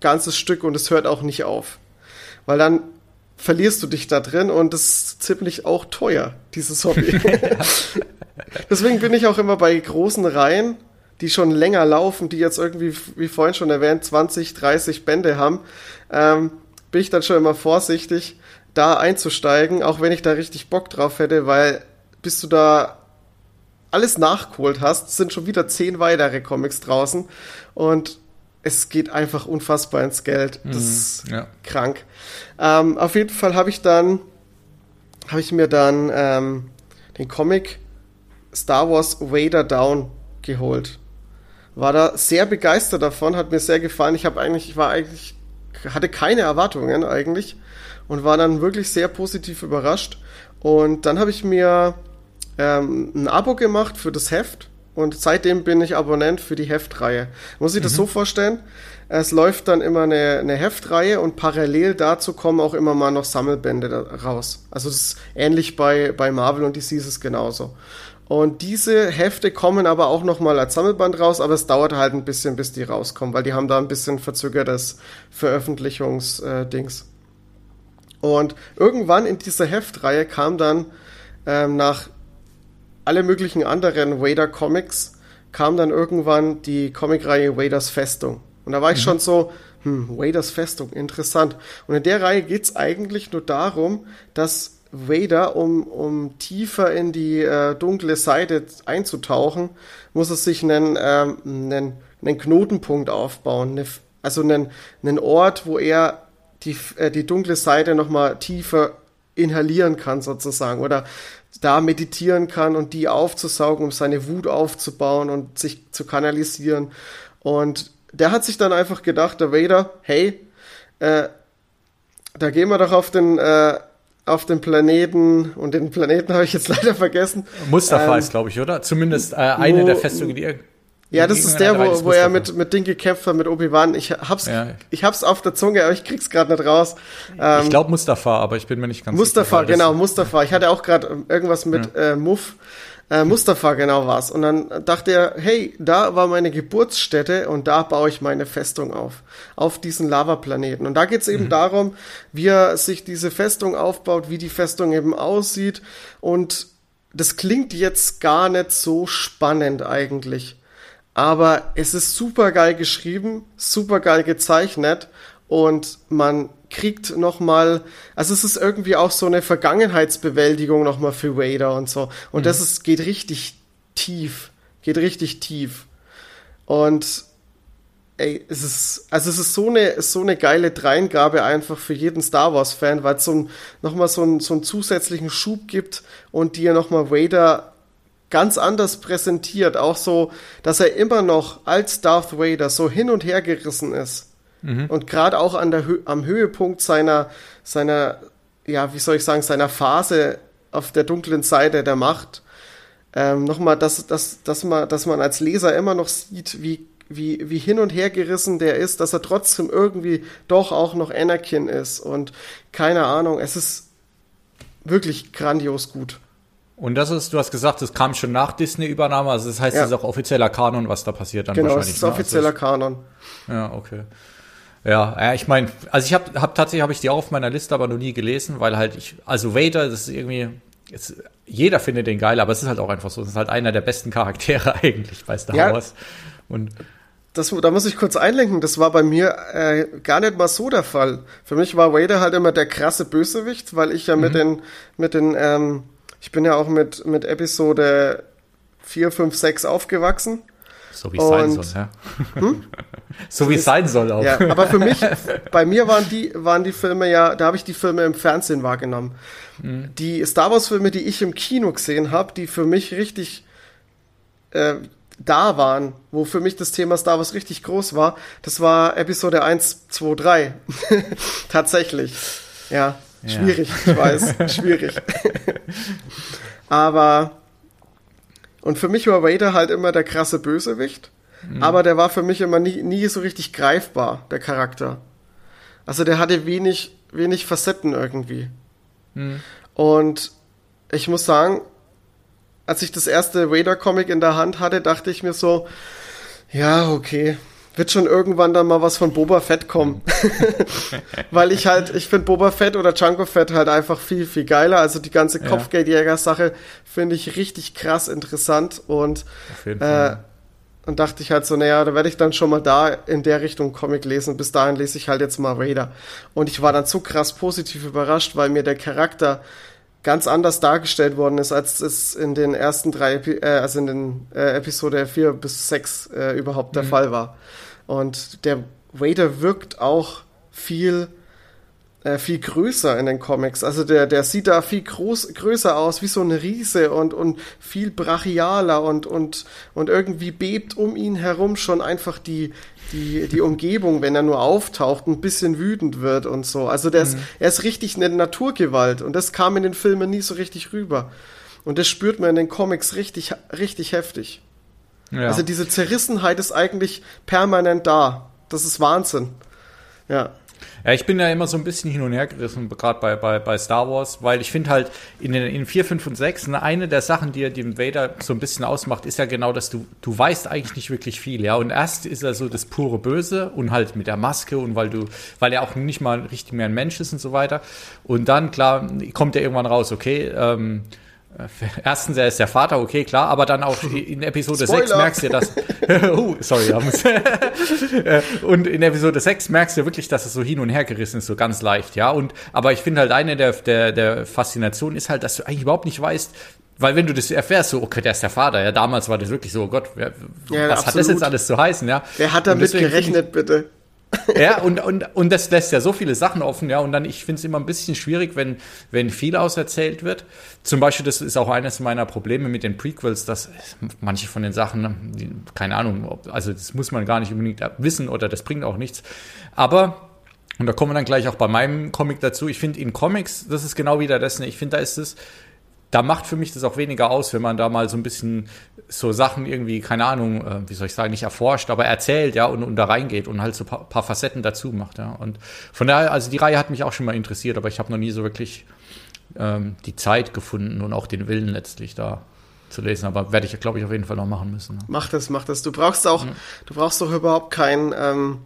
[SPEAKER 2] ganzes Stück und es hört auch nicht auf. Weil dann verlierst du dich da drin und das ist ziemlich auch teuer, dieses Hobby. [LAUGHS] Deswegen bin ich auch immer bei großen Reihen, die schon länger laufen, die jetzt irgendwie, wie vorhin schon erwähnt, 20, 30 Bände haben, ähm, bin ich dann schon immer vorsichtig, da einzusteigen, auch wenn ich da richtig Bock drauf hätte, weil bis du da alles nachgeholt hast, sind schon wieder zehn weitere Comics draußen und es geht einfach unfassbar ins Geld. Das mhm, ist ja. krank. Ähm, auf jeden Fall habe ich dann, habe ich mir dann ähm, den Comic Star Wars Vader Down geholt. War da sehr begeistert davon, hat mir sehr gefallen. Ich habe eigentlich, ich war eigentlich, hatte keine Erwartungen eigentlich und war dann wirklich sehr positiv überrascht. Und dann habe ich mir ähm, ein Abo gemacht für das Heft und seitdem bin ich Abonnent für die Heftreihe. Muss ich das mhm. so vorstellen? Es läuft dann immer eine, eine Heftreihe und parallel dazu kommen auch immer mal noch Sammelbände raus. Also das ist ähnlich bei, bei Marvel und DC ist es genauso. Und diese Hefte kommen aber auch noch mal als Sammelband raus, aber es dauert halt ein bisschen, bis die rauskommen, weil die haben da ein bisschen verzögertes Veröffentlichungsdings. Äh, und irgendwann in dieser Heftreihe kam dann ähm, nach alle möglichen anderen Vader Comics kam dann irgendwann die Comicreihe Vaders Festung. Und da war ich mhm. schon so, hm, Vaders Festung, interessant. Und in der Reihe geht's eigentlich nur darum, dass Vader, um, um tiefer in die äh, dunkle Seite einzutauchen, muss er sich einen, ähm, einen, einen Knotenpunkt aufbauen. Eine, also einen, einen Ort, wo er die, äh, die dunkle Seite nochmal tiefer inhalieren kann, sozusagen. Oder da meditieren kann und die aufzusaugen, um seine Wut aufzubauen und sich zu kanalisieren. Und der hat sich dann einfach gedacht, der Vader, hey, äh, da gehen wir doch auf den, äh, auf dem Planeten, und den Planeten [LAUGHS] habe ich jetzt leider vergessen.
[SPEAKER 1] Mustafa ähm, ist, glaube ich, oder? Zumindest äh, eine der Festungen, die
[SPEAKER 2] er ja, das ist der, wo, wo er mit, mit Ding gekämpft hat, mit Obi-Wan. Ich hab's, ja. ich hab's auf der Zunge, aber ich krieg's gerade nicht raus.
[SPEAKER 1] Ähm, ich glaube Mustafa, aber ich bin mir nicht ganz
[SPEAKER 2] Mustafa, sicher. Mustafa, genau, Mustafa. Ich hatte auch gerade irgendwas mit ja. äh, Muff. Äh, Mustafa genau war's. Und dann dachte er, hey, da war meine Geburtsstätte und da baue ich meine Festung auf. Auf diesen Lavaplaneten. Und da geht's eben mhm. darum, wie er sich diese Festung aufbaut, wie die Festung eben aussieht. Und das klingt jetzt gar nicht so spannend eigentlich aber es ist super geil geschrieben, super geil gezeichnet und man kriegt noch mal, also es ist irgendwie auch so eine Vergangenheitsbewältigung noch mal für Vader und so und mhm. das ist geht richtig tief, geht richtig tief und ey, es ist, also es ist so eine, so eine geile Dreingabe einfach für jeden Star Wars Fan, weil es so ein, noch mal so, ein, so einen zusätzlichen Schub gibt und dir noch mal Vader ganz anders präsentiert. Auch so, dass er immer noch als Darth Vader so hin und her gerissen ist. Mhm. Und gerade auch an der, am Höhepunkt seiner, seiner, ja, wie soll ich sagen, seiner Phase auf der dunklen Seite der Macht. Ähm, Nochmal, dass, dass, dass, man, dass man als Leser immer noch sieht, wie, wie, wie hin und her gerissen der ist, dass er trotzdem irgendwie doch auch noch Anakin ist. Und keine Ahnung, es ist wirklich grandios gut.
[SPEAKER 1] Und das ist, du hast gesagt, es kam schon nach Disney-Übernahme, also das heißt, ja. das ist auch offizieller Kanon, was da passiert dann
[SPEAKER 2] genau, wahrscheinlich. Genau, es ist ne? offizieller also Kanon.
[SPEAKER 1] Ja, okay. Ja, ja, ich meine, also ich habe hab, tatsächlich habe ich die auch auf meiner Liste, aber noch nie gelesen, weil halt ich, also Vader, das ist irgendwie, jetzt, jeder findet den geil, aber es ist halt auch einfach so, es ist halt einer der besten Charaktere [LAUGHS] eigentlich bei Star ja. Wars. Und
[SPEAKER 2] das, da muss ich kurz einlenken, das war bei mir äh, gar nicht mal so der Fall. Für mich war Vader halt immer der krasse Bösewicht, weil ich ja mhm. mit den, mit den ähm, ich bin ja auch mit, mit Episode 4, 5, 6 aufgewachsen.
[SPEAKER 1] So wie es sein soll, ja. Hm? [LAUGHS] so wie es sein soll auch.
[SPEAKER 2] Ja, aber für mich, [LAUGHS] bei mir waren die, waren die Filme ja, da habe ich die Filme im Fernsehen wahrgenommen. Mhm. Die Star Wars-Filme, die ich im Kino gesehen habe, die für mich richtig äh, da waren, wo für mich das Thema Star Wars richtig groß war, das war Episode 1, 2, 3. Tatsächlich. Ja. Schwierig, ich weiß, [LAUGHS] schwierig. aber und für mich war Vader halt immer der krasse Bösewicht, mhm. aber der war für mich immer nie, nie so richtig greifbar, der Charakter. Also der hatte wenig, wenig Facetten irgendwie. Mhm. Und ich muss sagen, als ich das erste Vader-Comic in der Hand hatte, dachte ich mir so, ja, okay, wird schon irgendwann dann mal was von Boba Fett kommen. [LAUGHS] Weil ich halt, ich finde Boba Fett oder Junko Fett halt einfach viel, viel geiler. Also die ganze ja. Kopfgeldjäger-Sache finde ich richtig krass interessant und, äh, und dachte ich halt so, naja, da werde ich dann schon mal da in der Richtung Comic lesen. Bis dahin lese ich halt jetzt mal Raider. Und ich war dann so krass positiv überrascht, weil mir der Charakter ganz anders dargestellt worden ist, als es in den ersten drei, äh, also in den äh, Episode 4 bis 6 äh, überhaupt der mhm. Fall war. Und der Vader wirkt auch viel äh, viel größer in den Comics. Also der, der sieht da viel groß, größer aus, wie so ein Riese und, und viel brachialer und, und, und irgendwie bebt um ihn herum schon einfach die, die, die Umgebung, wenn er nur auftaucht, ein bisschen wütend wird und so. Also der mhm. ist, er ist richtig eine Naturgewalt und das kam in den Filmen nie so richtig rüber. Und das spürt man in den Comics richtig, richtig heftig. Ja. Also diese Zerrissenheit ist eigentlich permanent da. Das ist Wahnsinn. Ja.
[SPEAKER 1] Ja, ich bin ja immer so ein bisschen hin und her gerissen, gerade bei, bei, bei Star Wars, weil ich finde halt in den in 4, 5 und 6, ne, eine der Sachen, die den Vader so ein bisschen ausmacht, ist ja genau, dass du, du weißt eigentlich nicht wirklich viel, ja. Und erst ist er so das pure Böse und halt mit der Maske und weil du, weil er auch nicht mal richtig mehr ein Mensch ist und so weiter. Und dann, klar, kommt er irgendwann raus, okay, ähm, äh, erstens, er ist der Vater, okay, klar, aber dann auch [LAUGHS] in Episode Spoiler. 6 merkst du, dass. [LAUGHS] oh, sorry, [LAUGHS] äh, Und in Episode 6 merkst du wirklich, dass es so hin und her gerissen ist, so ganz leicht, ja. Und aber ich finde halt eine der, der, der Faszinationen ist halt, dass du eigentlich überhaupt nicht weißt, weil wenn du das erfährst, so, okay, der ist der Vater, ja, damals war das wirklich so, oh Gott, wer, ja, was absolut. hat das jetzt alles zu heißen, ja?
[SPEAKER 2] Wer hat damit gerechnet, bitte?
[SPEAKER 1] Ja, und, und, und das lässt ja so viele Sachen offen, ja. Und dann, ich finde es immer ein bisschen schwierig, wenn, wenn viel auserzählt wird. Zum Beispiel, das ist auch eines meiner Probleme mit den Prequels, dass manche von den Sachen, keine Ahnung, also das muss man gar nicht unbedingt wissen oder das bringt auch nichts. Aber Und da kommen wir dann gleich auch bei meinem Comic dazu. Ich finde in Comics, das ist genau wieder das, ne? ich finde, da ist es, da macht für mich das auch weniger aus, wenn man da mal so ein bisschen so Sachen irgendwie, keine Ahnung, äh, wie soll ich sagen, nicht erforscht, aber erzählt, ja, und, und da reingeht und halt so paar, paar Facetten dazu macht, ja. Und von daher, also die Reihe hat mich auch schon mal interessiert, aber ich habe noch nie so wirklich ähm, die Zeit gefunden und auch den Willen letztlich da zu lesen. Aber werde ich, glaube ich, auf jeden Fall noch machen müssen.
[SPEAKER 2] Ja. Mach das, mach das. Du brauchst auch, mhm. du brauchst doch überhaupt kein, ähm,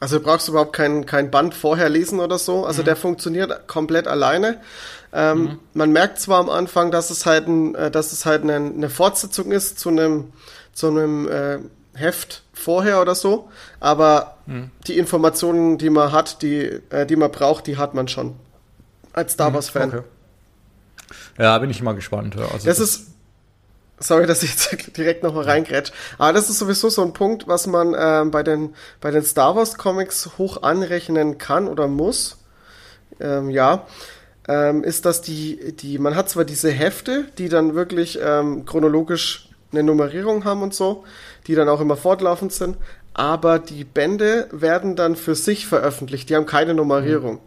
[SPEAKER 2] also du brauchst überhaupt kein, kein Band vorher lesen oder so. Also mhm. der funktioniert komplett alleine. Ähm, mhm. Man merkt zwar am Anfang, dass es halt, ein, äh, dass es halt eine, eine Fortsetzung ist zu einem, zu einem äh, Heft vorher oder so, aber mhm. die Informationen, die man hat, die, äh, die man braucht, die hat man schon als Star mhm. Wars Fan. Okay.
[SPEAKER 1] Ja, bin ich mal gespannt.
[SPEAKER 2] Also das, das ist Sorry, dass ich jetzt [LAUGHS] direkt nochmal reingrätsch. Aber das ist sowieso so ein Punkt, was man ähm, bei, den, bei den Star Wars Comics hoch anrechnen kann oder muss. Ähm, ja. Ähm, ist, dass die, die, man hat zwar diese Hefte, die dann wirklich ähm, chronologisch eine Nummerierung haben und so, die dann auch immer fortlaufend sind, aber die Bände werden dann für sich veröffentlicht, die haben keine Nummerierung.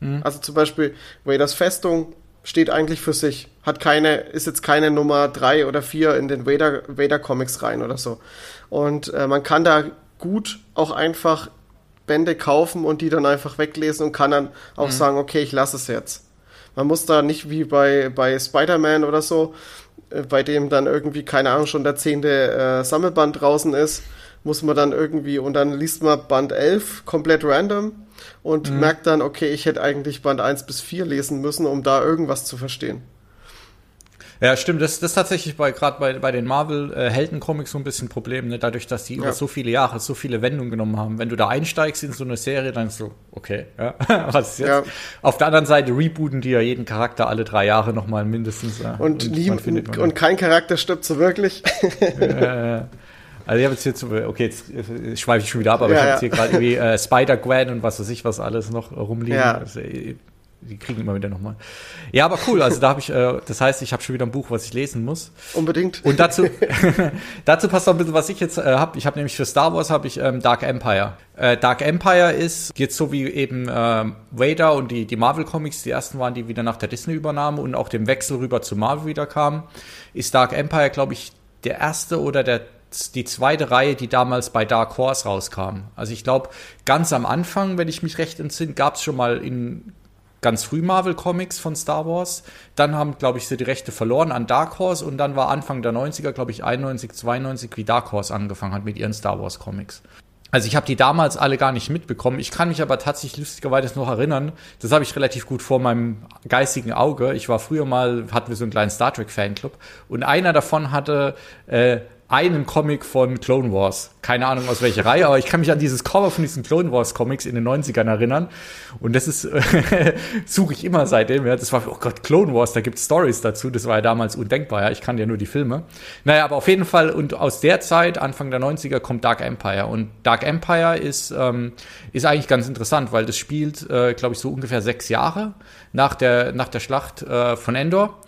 [SPEAKER 2] Mhm. Also zum Beispiel Vaders Festung steht eigentlich für sich. Hat keine, ist jetzt keine Nummer drei oder vier in den Vader, Vader Comics rein oder so. Und äh, man kann da gut auch einfach Bände kaufen und die dann einfach weglesen und kann dann auch mhm. sagen, okay, ich lasse es jetzt. Man muss da nicht wie bei, bei Spider-Man oder so, äh, bei dem dann irgendwie, keine Ahnung, schon der zehnte äh, Sammelband draußen ist, muss man dann irgendwie, und dann liest man Band 11 komplett random und mhm. merkt dann, okay, ich hätte eigentlich Band 1 bis 4 lesen müssen, um da irgendwas zu verstehen.
[SPEAKER 1] Ja, stimmt. Das, das ist tatsächlich bei gerade bei, bei den Marvel-Helden-Comics so ein bisschen ein Problem, ne? dadurch, dass die ja. über so viele Jahre so viele Wendungen genommen haben. Wenn du da einsteigst in so eine Serie, dann so, okay, ja, [LAUGHS] was ist jetzt? Ja. Auf der anderen Seite rebooten die ja jeden Charakter alle drei Jahre nochmal mindestens.
[SPEAKER 2] Ja. Und, und, lieben, und kein Charakter stirbt so wirklich. [LAUGHS]
[SPEAKER 1] ja, also ich habe jetzt hier zu, okay, jetzt schweife ich schon wieder ab, aber ja, ich habe jetzt hier gerade irgendwie äh, Spider-Gwen und was weiß ich, was alles noch rumliegen. Ja. Also, äh, die kriegen immer wieder nochmal. Ja, aber cool. Also da habe ich, äh, das heißt, ich habe schon wieder ein Buch, was ich lesen muss.
[SPEAKER 2] Unbedingt.
[SPEAKER 1] Und dazu, [LAUGHS] dazu passt auch ein bisschen, was ich jetzt äh, habe. Ich habe nämlich für Star Wars habe ich ähm, Dark Empire. Äh, Dark Empire ist jetzt so wie eben äh, Vader und die die Marvel Comics, die ersten waren, die wieder nach der Disney Übernahme und auch dem Wechsel rüber zu Marvel wieder kamen. Ist Dark Empire, glaube ich, der erste oder der die zweite Reihe, die damals bei Dark Horse rauskam. Also ich glaube, ganz am Anfang, wenn ich mich recht entsinne, gab es schon mal in ganz früh Marvel Comics von Star Wars. Dann haben, glaube ich, sie die Rechte verloren an Dark Horse und dann war Anfang der 90er, glaube ich, 91, 92, wie Dark Horse angefangen hat mit ihren Star Wars Comics. Also ich habe die damals alle gar nicht mitbekommen. Ich kann mich aber tatsächlich lustigerweise noch erinnern. Das habe ich relativ gut vor meinem geistigen Auge. Ich war früher mal, hatten wir so einen kleinen Star Trek Fanclub und einer davon hatte äh, einen Comic von Clone Wars. Keine Ahnung aus welcher Reihe, aber ich kann mich an dieses Cover von diesen Clone Wars Comics in den 90ern erinnern. Und das ist, [LAUGHS] suche ich immer seitdem. Ja. Das war, oh Gott, Clone Wars, da gibt es Stories dazu. Das war ja damals undenkbar, ja. Ich kann ja nur die Filme. Naja, aber auf jeden Fall, und aus der Zeit, Anfang der 90er, kommt Dark Empire. Und Dark Empire ist, ähm, ist eigentlich ganz interessant, weil das spielt, äh, glaube ich, so ungefähr sechs Jahre nach der, nach der Schlacht äh, von Endor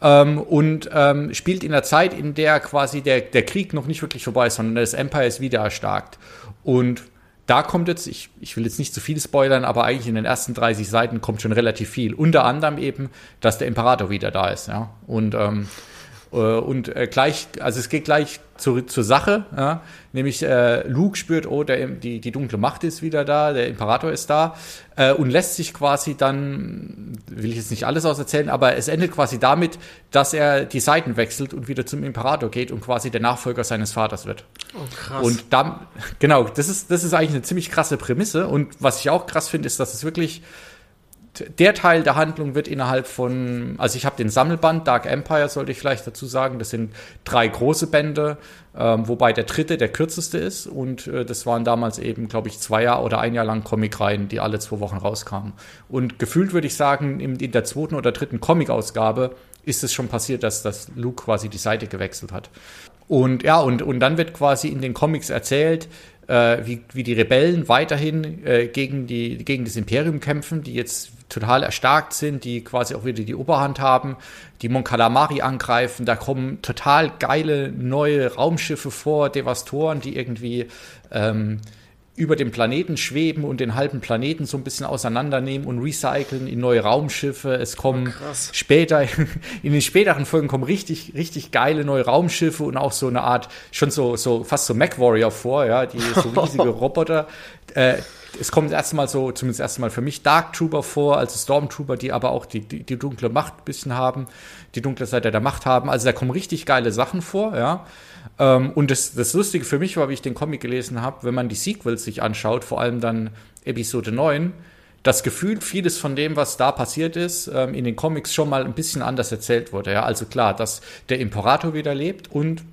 [SPEAKER 1] ähm, und ähm, spielt in der Zeit, in der quasi der, der Krieg noch nicht wirklich vorbei ist, sondern das Empire ist wieder erstarkt. Und da kommt jetzt, ich, ich will jetzt nicht zu viel spoilern, aber eigentlich in den ersten 30 Seiten kommt schon relativ viel. Unter anderem eben, dass der Imperator wieder da ist, ja. Und ähm, äh, und äh, gleich, also es geht gleich zur, zur Sache, ja? nämlich äh, Luke spürt, oh, der, die, die dunkle Macht ist wieder da, der Imperator ist da äh, und lässt sich quasi dann, will ich jetzt nicht alles auserzählen, aber es endet quasi damit, dass er die Seiten wechselt und wieder zum Imperator geht und quasi der Nachfolger seines Vaters wird. Oh, krass. Und dann, [LAUGHS] genau, das ist, das ist eigentlich eine ziemlich krasse Prämisse und was ich auch krass finde, ist, dass es wirklich der Teil der Handlung wird innerhalb von, also ich habe den Sammelband Dark Empire, sollte ich vielleicht dazu sagen. Das sind drei große Bände, ähm, wobei der dritte der kürzeste ist. Und äh, das waren damals eben, glaube ich, zwei Jahre oder ein Jahr lang Comicreihen, die alle zwei Wochen rauskamen. Und gefühlt würde ich sagen, in, in der zweiten oder dritten Comic-Ausgabe ist es schon passiert, dass, dass Luke quasi die Seite gewechselt hat. Und ja, und, und dann wird quasi in den Comics erzählt, äh, wie, wie die Rebellen weiterhin äh, gegen, die, gegen das Imperium kämpfen, die jetzt total erstarkt sind, die quasi auch wieder die Oberhand haben, die Mon Calamari angreifen. Da kommen total geile neue Raumschiffe vor, Devastoren, die irgendwie ähm, über den Planeten schweben und den halben Planeten so ein bisschen auseinandernehmen und recyceln in neue Raumschiffe. Es kommen oh, später, [LAUGHS] in den späteren Folgen kommen richtig, richtig geile neue Raumschiffe und auch so eine Art, schon so, so fast so Mac Warrior vor, ja, die so riesige [LAUGHS] Roboter. Äh, es kommt erstmal so, zumindest erstmal für mich, Dark Trooper vor, also Stormtrooper, die aber auch die, die, die dunkle Macht ein bisschen haben, die dunkle Seite der Macht haben. Also da kommen richtig geile Sachen vor, ja. Ähm, und das, das Lustige für mich war, wie ich den Comic gelesen habe, wenn man die Sequels sich anschaut, vor allem dann Episode 9, das Gefühl, vieles von dem, was da passiert ist, ähm, in den Comics schon mal ein bisschen anders erzählt wurde. Ja? Also klar, dass der Imperator wieder lebt und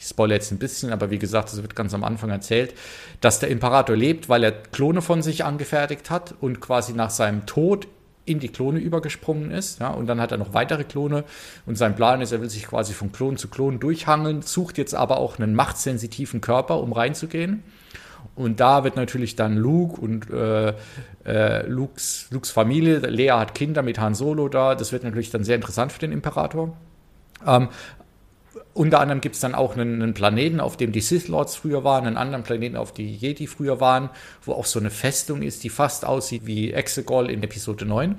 [SPEAKER 1] ich spoilere jetzt ein bisschen, aber wie gesagt, das wird ganz am Anfang erzählt, dass der Imperator lebt, weil er Klone von sich angefertigt hat und quasi nach seinem Tod in die Klone übergesprungen ist. Ja, und dann hat er noch weitere Klone. Und sein Plan ist, er will sich quasi von Klon zu Klon durchhangeln, sucht jetzt aber auch einen machtsensitiven Körper, um reinzugehen. Und da wird natürlich dann Luke und äh, äh, Lukes, Lukes Familie, Lea hat Kinder mit Han Solo da. Das wird natürlich dann sehr interessant für den Imperator. Ähm, unter anderem gibt es dann auch einen, einen, Planeten, auf dem die Sith Lords früher waren, einen anderen Planeten, auf dem die Jedi früher waren, wo auch so eine Festung ist, die fast aussieht wie Exegol in Episode 9.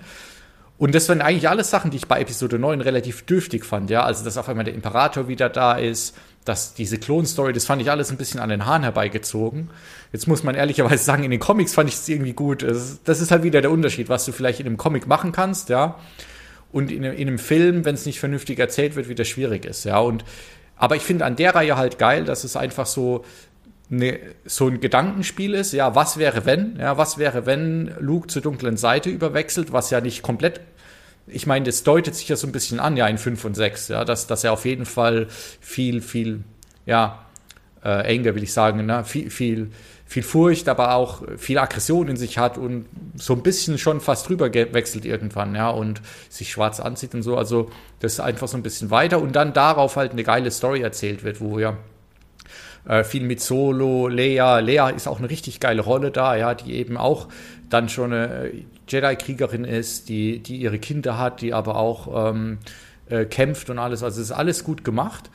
[SPEAKER 1] Und das waren eigentlich alles Sachen, die ich bei Episode 9 relativ dürftig fand, ja. Also, dass auf einmal der Imperator wieder da ist, dass diese Klon-Story, das fand ich alles ein bisschen an den Haaren herbeigezogen. Jetzt muss man ehrlicherweise sagen, in den Comics fand ich es irgendwie gut. Das ist halt wieder der Unterschied, was du vielleicht in einem Comic machen kannst, ja und in, in einem Film, wenn es nicht vernünftig erzählt wird, wieder schwierig ist. Ja, und aber ich finde an der Reihe halt geil, dass es einfach so eine, so ein Gedankenspiel ist. Ja, was wäre wenn? Ja, was wäre wenn Luke zur dunklen Seite überwechselt, was ja nicht komplett ich meine, das deutet sich ja so ein bisschen an, ja, in 5 und 6, ja, dass, dass er auf jeden Fall viel, viel, ja, äh, Anger will ich sagen, ne? viel, viel, viel Furcht, aber auch viel Aggression in sich hat und so ein bisschen schon fast drüber wechselt irgendwann, ja, und sich schwarz anzieht und so. Also das ist einfach so ein bisschen weiter und dann darauf halt eine geile Story erzählt wird, wo ja äh, viel mit Solo, Leia. Leia ist auch eine richtig geile Rolle da, ja, die eben auch dann schon eine Jedi-Kriegerin ist, die, die ihre Kinder hat, die aber auch ähm, äh, kämpft und alles. Also es ist alles gut gemacht.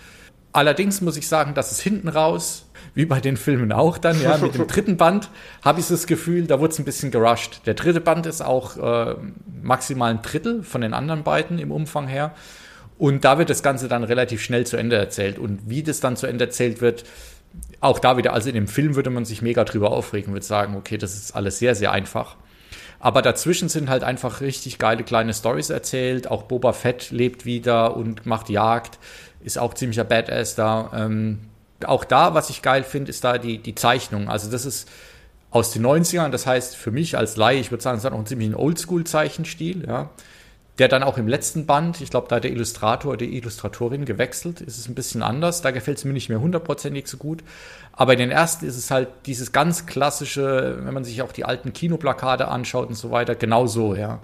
[SPEAKER 1] Allerdings muss ich sagen, dass es hinten raus wie bei den Filmen auch dann, ja, mit dem [LAUGHS] dritten Band habe ich das Gefühl, da wurde es ein bisschen gerusht. Der dritte Band ist auch äh, maximal ein Drittel von den anderen beiden im Umfang her. Und da wird das Ganze dann relativ schnell zu Ende erzählt. Und wie das dann zu Ende erzählt wird, auch da wieder, also in dem Film würde man sich mega drüber aufregen, würde sagen, okay, das ist alles sehr, sehr einfach. Aber dazwischen sind halt einfach richtig geile kleine Stories erzählt. Auch Boba Fett lebt wieder und macht Jagd, ist auch ziemlicher Badass da. Ähm, auch da, was ich geil finde, ist da die, die Zeichnung. Also das ist aus den 90ern, das heißt für mich als Laie, ich würde sagen, es hat auch einen ziemlichen Oldschool-Zeichenstil, ja. Der dann auch im letzten Band, ich glaube, da hat der Illustrator, die Illustratorin gewechselt, ist es ein bisschen anders. Da gefällt es mir nicht mehr hundertprozentig so gut. Aber in den ersten ist es halt dieses ganz klassische, wenn man sich auch die alten Kinoplakate anschaut und so weiter, genau so, ja.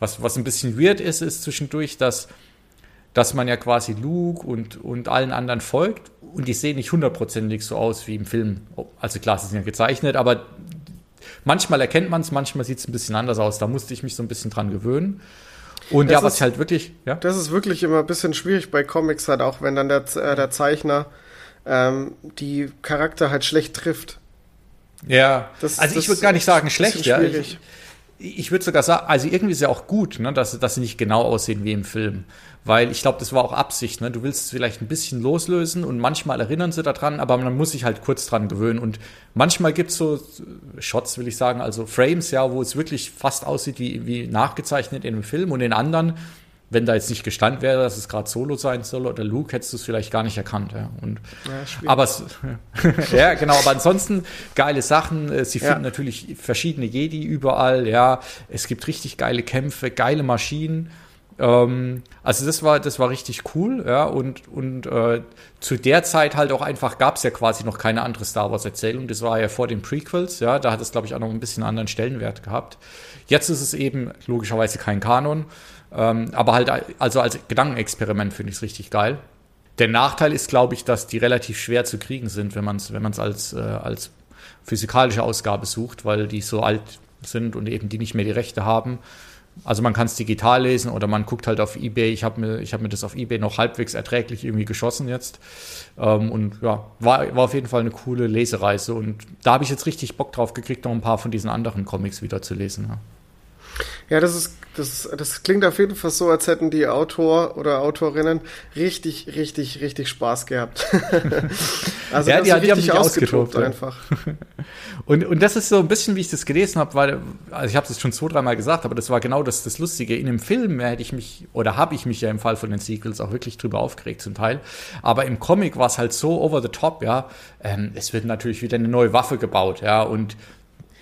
[SPEAKER 1] Was, was ein bisschen weird ist, ist zwischendurch, dass dass man ja quasi Luke und, und allen anderen folgt und die sehen nicht hundertprozentig so aus wie im Film. Also klar, sie sind ja gezeichnet, aber manchmal erkennt man es, manchmal sieht es ein bisschen anders aus. Da musste ich mich so ein bisschen dran gewöhnen. Und das ja, was ist, halt wirklich, ja.
[SPEAKER 2] Das ist wirklich immer ein bisschen schwierig bei Comics halt auch, wenn dann der, äh, der Zeichner ähm, die Charakter halt schlecht trifft.
[SPEAKER 1] Ja, das, also ich würde gar nicht sagen schlecht, ja. Ich, ich würde sogar sagen, also irgendwie ist ja auch gut, ne, dass, dass sie nicht genau aussehen wie im Film. Weil ich glaube, das war auch Absicht. Ne? Du willst es vielleicht ein bisschen loslösen und manchmal erinnern sie daran, aber man muss sich halt kurz dran gewöhnen. Und manchmal gibt es so Shots, will ich sagen, also Frames, ja, wo es wirklich fast aussieht wie, wie nachgezeichnet in einem Film. Und in anderen, wenn da jetzt nicht gestanden wäre, dass es gerade Solo sein soll oder Luke, hättest du es vielleicht gar nicht erkannt. Ja. Und, ja, aber es, [LAUGHS] ja, genau, aber ansonsten geile Sachen. Äh, sie finden natürlich verschiedene Jedi überall, ja. Es gibt richtig geile Kämpfe, geile Maschinen. Ähm, also das war, das war richtig cool, ja, und, und äh, zu der Zeit halt auch einfach gab es ja quasi noch keine andere Star Wars-Erzählung. Das war ja vor den Prequels, ja, da hat es, glaube ich, auch noch ein bisschen anderen Stellenwert gehabt. Jetzt ist es eben logischerweise kein Kanon, ähm, aber halt, also als Gedankenexperiment finde ich es richtig geil. Der Nachteil ist, glaube ich, dass die relativ schwer zu kriegen sind, wenn man es wenn man's als, äh, als physikalische Ausgabe sucht, weil die so alt sind und eben die nicht mehr die Rechte haben. Also man kann es digital lesen oder man guckt halt auf Ebay. Ich habe mir, hab mir das auf Ebay noch halbwegs erträglich irgendwie geschossen jetzt. Ähm, und ja, war, war auf jeden Fall eine coole Lesereise. Und da habe ich jetzt richtig Bock drauf gekriegt, noch ein paar von diesen anderen Comics wieder zu lesen. Ja.
[SPEAKER 2] Ja, das ist, das, das klingt auf jeden Fall so, als hätten die Autor oder Autorinnen richtig, richtig, richtig Spaß gehabt. [LAUGHS]
[SPEAKER 1] also ja, die, die haben sich ausgetobt einfach. [LAUGHS] und, und das ist so ein bisschen, wie ich das gelesen habe, weil, also ich habe es schon zwei, dreimal gesagt, aber das war genau das, das Lustige. In dem Film hätte ich mich, oder habe ich mich ja im Fall von den Sequels auch wirklich drüber aufgeregt zum Teil. Aber im Comic war es halt so over the top, ja. Ähm, es wird natürlich wieder eine neue Waffe gebaut, ja, und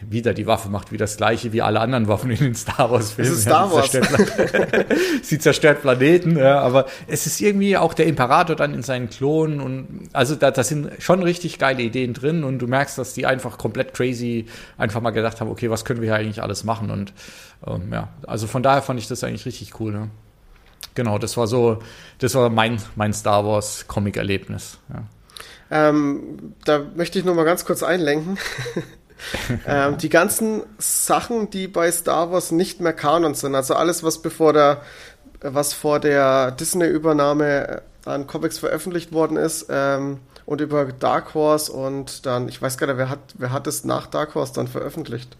[SPEAKER 1] wieder die Waffe macht wie das gleiche wie alle anderen Waffen in den Star Wars Filmen.
[SPEAKER 2] Es ist Star Wars. [LAUGHS]
[SPEAKER 1] Sie zerstört Planeten, ja, aber es ist irgendwie auch der Imperator dann in seinen Klonen und also da, da sind schon richtig geile Ideen drin und du merkst, dass die einfach komplett crazy einfach mal gedacht haben, okay, was können wir hier eigentlich alles machen und ähm, ja, also von daher fand ich das eigentlich richtig cool. Ne? Genau, das war so, das war mein, mein Star Wars Comic-Erlebnis. Ja.
[SPEAKER 2] Ähm, da möchte ich nur mal ganz kurz einlenken. [LAUGHS] [LAUGHS] ähm, die ganzen Sachen, die bei Star Wars nicht mehr Kanon sind, also alles, was bevor der, was vor der Disney-Übernahme an Comics veröffentlicht worden ist, ähm, und über Dark Horse und dann, ich weiß gar nicht, wer hat, wer hat es nach Dark Horse dann veröffentlicht?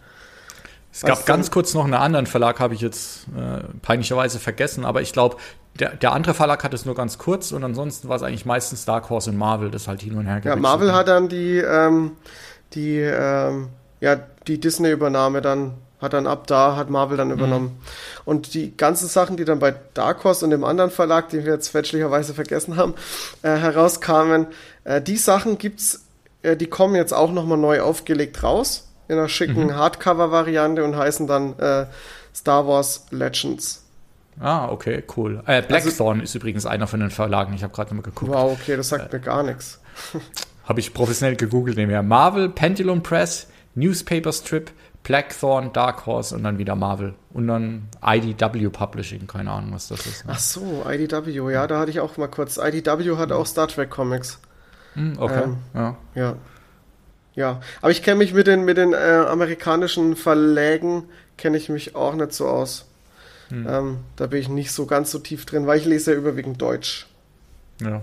[SPEAKER 1] Es gab ganz kurz noch einen anderen Verlag, habe ich jetzt äh, peinlicherweise vergessen, aber ich glaube, der, der andere Verlag hat es nur ganz kurz und ansonsten war es eigentlich meistens Dark Horse und Marvel, das halt hin und her
[SPEAKER 2] Ja, Marvel hat dann die, ähm, die, ähm, ja, die Disney-Übernahme dann, hat dann ab da, hat Marvel dann übernommen. Mhm. Und die ganzen Sachen, die dann bei Dark Horse und dem anderen Verlag, den wir jetzt fälschlicherweise vergessen haben, äh, herauskamen, äh, die Sachen gibt's, äh, die kommen jetzt auch nochmal neu aufgelegt raus, in einer schicken mhm. Hardcover-Variante und heißen dann äh, Star Wars Legends.
[SPEAKER 1] Ah, okay, cool. Äh, Blackthorn also, ist übrigens einer von den Verlagen. Ich habe gerade mal geguckt.
[SPEAKER 2] Wow, okay, das sagt äh, mir gar nichts. [LAUGHS]
[SPEAKER 1] Habe ich professionell gegoogelt, nebenher. Marvel, Pendulum Press, Newspaper Strip, Blackthorn, Dark Horse und dann wieder Marvel. Und dann IDW Publishing, keine Ahnung, was das ist.
[SPEAKER 2] Ne? Ach so, IDW, ja, da hatte ich auch mal kurz. IDW hat auch Star Trek Comics.
[SPEAKER 1] Hm, okay, ähm,
[SPEAKER 2] ja. Ja. Ja, aber ich kenne mich mit den, mit den äh, amerikanischen Verlägen, kenne ich mich auch nicht so aus. Hm. Ähm, da bin ich nicht so ganz so tief drin, weil ich lese ja überwiegend Deutsch.
[SPEAKER 1] Ja.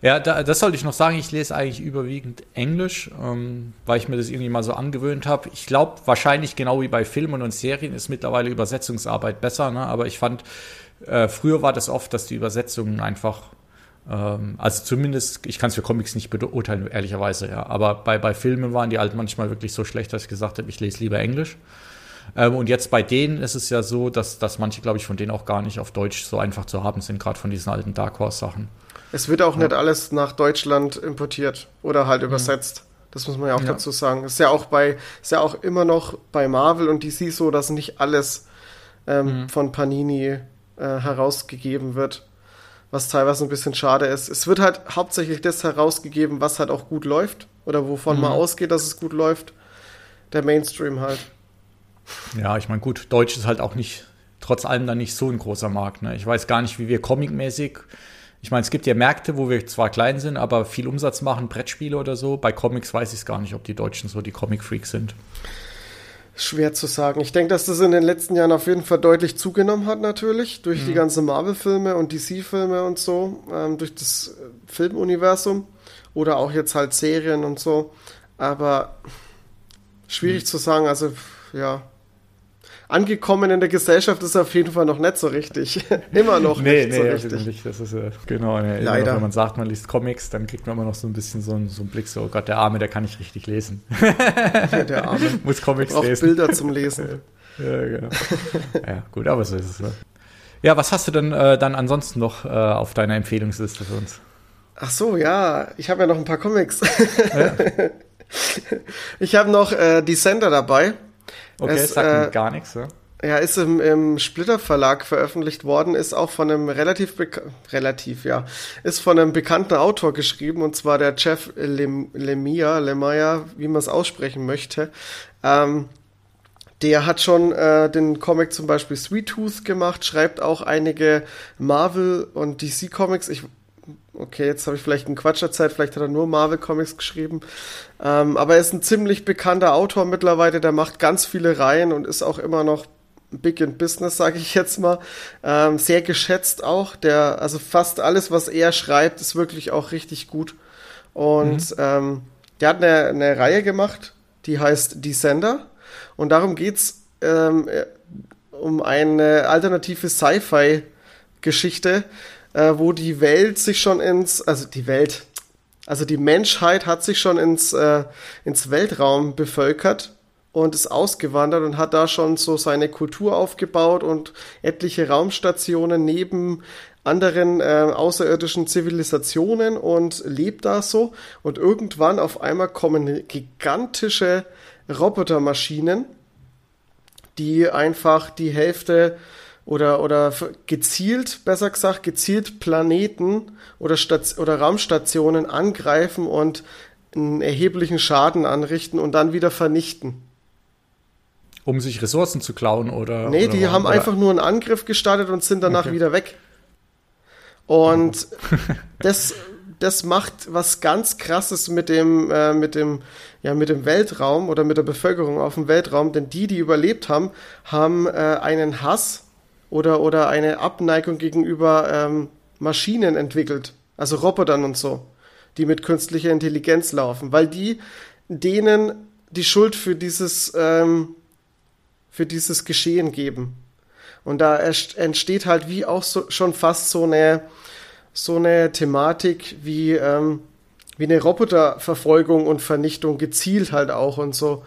[SPEAKER 1] Ja, da, das sollte ich noch sagen. Ich lese eigentlich überwiegend Englisch, ähm, weil ich mir das irgendwie mal so angewöhnt habe. Ich glaube, wahrscheinlich genau wie bei Filmen und Serien ist mittlerweile Übersetzungsarbeit besser. Ne? Aber ich fand, äh, früher war das oft, dass die Übersetzungen einfach, ähm, also zumindest, ich kann es für Comics nicht beurteilen, ehrlicherweise, ja. Aber bei, bei Filmen waren die halt manchmal wirklich so schlecht, dass ich gesagt habe, ich lese lieber Englisch. Ähm, und jetzt bei denen ist es ja so, dass, dass manche, glaube ich, von denen auch gar nicht auf Deutsch so einfach zu haben sind, gerade von diesen alten Dark Horse-Sachen.
[SPEAKER 2] Es wird auch ja. nicht alles nach Deutschland importiert oder halt mhm. übersetzt. Das muss man ja auch ja. dazu sagen. Ist ja auch bei, ist ja auch immer noch bei Marvel und DC so, dass nicht alles ähm, mhm. von Panini äh, herausgegeben wird. Was teilweise ein bisschen schade ist. Es wird halt hauptsächlich das herausgegeben, was halt auch gut läuft. Oder wovon mhm. man ausgeht, dass es gut läuft. Der Mainstream halt.
[SPEAKER 1] Ja, ich meine, gut, Deutsch ist halt auch nicht, trotz allem dann nicht so ein großer Markt. Ne? Ich weiß gar nicht, wie wir comicmäßig ich meine, es gibt ja Märkte, wo wir zwar klein sind, aber viel Umsatz machen, Brettspiele oder so. Bei Comics weiß ich es gar nicht, ob die Deutschen so die Comic-Freaks sind.
[SPEAKER 2] Schwer zu sagen. Ich denke, dass das in den letzten Jahren auf jeden Fall deutlich zugenommen hat, natürlich, durch mhm. die ganzen Marvel-Filme und DC-Filme und so, ähm, durch das äh, Filmuniversum oder auch jetzt halt Serien und so. Aber schwierig mhm. zu sagen, also ja, angekommen in der Gesellschaft ist auf jeden Fall noch nicht so richtig. [LAUGHS] immer noch
[SPEAKER 1] nee, nicht nee, so richtig. Nicht. Das ist äh, genau. Nee,
[SPEAKER 2] Leider.
[SPEAKER 1] Noch, wenn man sagt, man liest Comics, dann kriegt man immer noch so ein bisschen so, einen, so einen Blick, so, oh Gott, der Arme, der kann nicht richtig lesen.
[SPEAKER 2] der Arme. [LAUGHS]
[SPEAKER 1] Muss Comics
[SPEAKER 2] Braucht lesen. Bilder zum Lesen. [LAUGHS]
[SPEAKER 1] ja, genau. ja, gut, aber so ist es. Ne? Ja, was hast du denn äh, dann ansonsten noch äh, auf deiner Empfehlungsliste für uns?
[SPEAKER 2] Ach so, ja, ich habe ja noch ein paar Comics. Ja. ich habe noch äh, die Sender dabei.
[SPEAKER 1] Okay, es, sagt äh, gar nichts, ja?
[SPEAKER 2] Ja, ist im, im Splitter Verlag veröffentlicht worden, ist auch von einem relativ, relativ, ja, ist von einem bekannten Autor geschrieben, und zwar der Jeff Lemire, Lemire, wie man es aussprechen möchte. Ähm, der hat schon äh, den Comic zum Beispiel Sweet Tooth gemacht, schreibt auch einige Marvel und DC Comics. Ich okay, jetzt habe ich vielleicht einen Quatsch erzählt, vielleicht hat er nur Marvel Comics geschrieben. Ähm, aber er ist ein ziemlich bekannter Autor mittlerweile, der macht ganz viele Reihen und ist auch immer noch big in business, sage ich jetzt mal. Ähm, sehr geschätzt auch. Der, also fast alles, was er schreibt, ist wirklich auch richtig gut. Und mhm. ähm, der hat eine, eine Reihe gemacht, die heißt Descender. Und darum geht's ähm, um eine alternative Sci-Fi-Geschichte, äh, wo die Welt sich schon ins, also die Welt, also die Menschheit hat sich schon ins, äh, ins Weltraum bevölkert und ist ausgewandert und hat da schon so seine Kultur aufgebaut und etliche Raumstationen neben anderen äh, außerirdischen Zivilisationen und lebt da so. Und irgendwann auf einmal kommen gigantische Robotermaschinen, die einfach die Hälfte oder, oder gezielt, besser gesagt, gezielt Planeten oder, Station, oder Raumstationen angreifen und einen erheblichen Schaden anrichten und dann wieder vernichten.
[SPEAKER 1] Um sich Ressourcen zu klauen oder?
[SPEAKER 2] Nee,
[SPEAKER 1] oder
[SPEAKER 2] die haben oder? einfach nur einen Angriff gestartet und sind danach okay. wieder weg. Und [LAUGHS] das, das macht was ganz krasses mit dem, äh, mit dem, ja, mit dem Weltraum oder mit der Bevölkerung auf dem Weltraum, denn die, die überlebt haben, haben äh, einen Hass oder, oder eine Abneigung gegenüber ähm, Maschinen entwickelt, also Robotern und so, die mit künstlicher Intelligenz laufen, weil die denen die Schuld für dieses, ähm, für dieses Geschehen geben. Und da entsteht halt wie auch so, schon fast so eine, so eine Thematik wie, ähm, wie eine Roboterverfolgung und Vernichtung gezielt halt auch und so,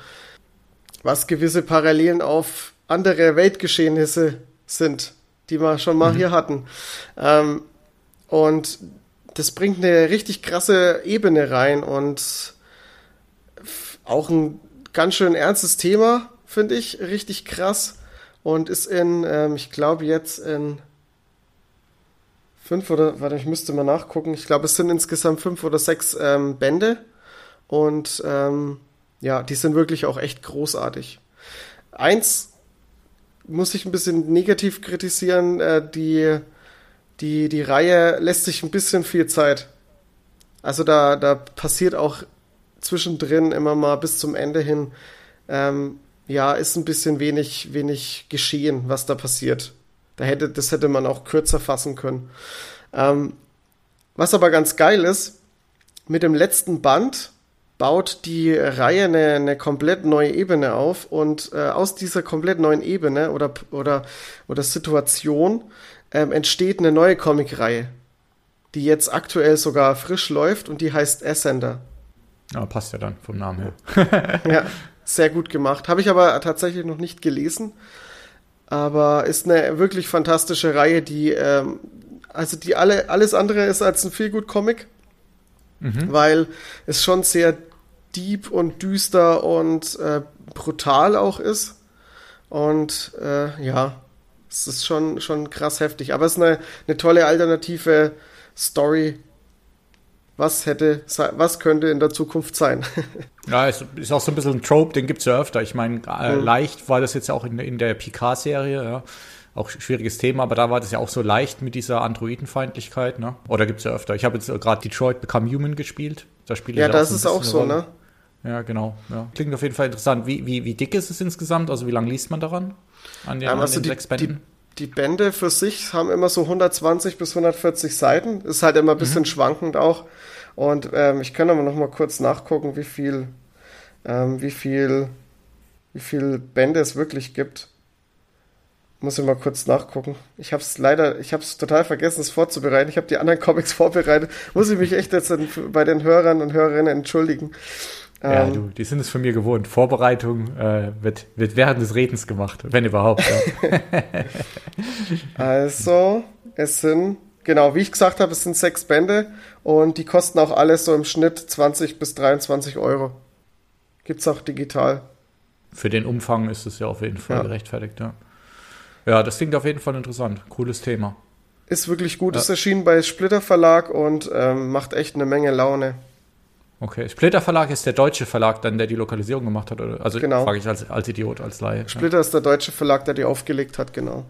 [SPEAKER 2] was gewisse Parallelen auf andere Weltgeschehnisse sind, die wir schon mal mhm. hier hatten. Ähm, und das bringt eine richtig krasse Ebene rein und auch ein ganz schön ernstes Thema, finde ich, richtig krass. Und ist in, ähm, ich glaube jetzt in fünf oder, warte, ich müsste mal nachgucken. Ich glaube, es sind insgesamt fünf oder sechs ähm, Bände. Und ähm, ja, die sind wirklich auch echt großartig. Eins muss ich ein bisschen negativ kritisieren. Äh, die, die, die Reihe lässt sich ein bisschen viel Zeit. Also da, da passiert auch zwischendrin immer mal bis zum Ende hin, ähm, ja, ist ein bisschen wenig, wenig geschehen, was da passiert. Da hätte, das hätte man auch kürzer fassen können. Ähm, was aber ganz geil ist, mit dem letzten Band baut die Reihe eine, eine komplett neue Ebene auf und äh, aus dieser komplett neuen Ebene oder, oder, oder Situation ähm, entsteht eine neue Comic-Reihe, die jetzt aktuell sogar frisch läuft und die heißt Ascender.
[SPEAKER 1] Ja, passt ja dann vom Namen her.
[SPEAKER 2] ja, [LAUGHS] sehr gut gemacht. Habe ich aber tatsächlich noch nicht gelesen. Aber ist eine wirklich fantastische Reihe, die, ähm, also die alle, alles andere ist als ein Feelgood-Comic. Mhm. Weil es schon sehr deep und düster und äh, brutal auch ist. Und äh, ja, es ist schon, schon krass heftig. Aber es ist eine, eine tolle alternative Story. Was hätte, was könnte in der Zukunft sein? [LAUGHS]
[SPEAKER 1] ja, es ist auch so ein bisschen ein Trope, den gibt es ja öfter. Ich meine, äh, mhm. leicht war das jetzt auch in, in der Picard-Serie, ja. Auch schwieriges Thema, aber da war das ja auch so leicht mit dieser Androidenfeindlichkeit, ne? Oder gibt es ja öfter. Ich habe jetzt gerade Detroit Become Human gespielt.
[SPEAKER 2] Da spiele ich ja, das ist auch so, ne?
[SPEAKER 1] Ja, genau. Ja. Klingt auf jeden Fall interessant. Wie, wie, wie dick ist es insgesamt? Also wie lange liest man daran?
[SPEAKER 2] An den, ja, also an den die, sechs Bänden? Die, die, Bände für sich haben immer so 120 bis 140 Seiten. Ist halt immer ein bisschen mhm. schwankend auch. Und ähm, ich kann aber noch mal kurz nachgucken, wie viel, ähm, wie viel, wie viel Bände es wirklich gibt. Muss ich mal kurz nachgucken. Ich habe es leider, ich habe es total vergessen, es vorzubereiten. Ich habe die anderen Comics [LAUGHS] vorbereitet. Muss ich mich echt jetzt bei den Hörern und Hörerinnen entschuldigen.
[SPEAKER 1] Ja, ähm, du, die sind es von mir gewohnt. Vorbereitung äh, wird, wird während des Redens gemacht, wenn überhaupt. Ja. [LAUGHS]
[SPEAKER 2] also, es sind, genau, wie ich gesagt habe, es sind sechs Bände und die kosten auch alles so im Schnitt 20 bis 23 Euro. Gibt's auch digital.
[SPEAKER 1] Für den Umfang ist es ja auf jeden Fall ja. gerechtfertigt, ja. Ja, das klingt auf jeden Fall interessant. Cooles Thema.
[SPEAKER 2] Ist wirklich gut. Ja. Ist erschienen bei Splitter Verlag und ähm, macht echt eine Menge Laune.
[SPEAKER 1] Okay, Splitter Verlag ist der deutsche Verlag dann, der die Lokalisierung gemacht hat, oder? Also genau. frage ich als, als Idiot, als Laie.
[SPEAKER 2] Splitter ja. ist der deutsche Verlag, der die aufgelegt hat, genau.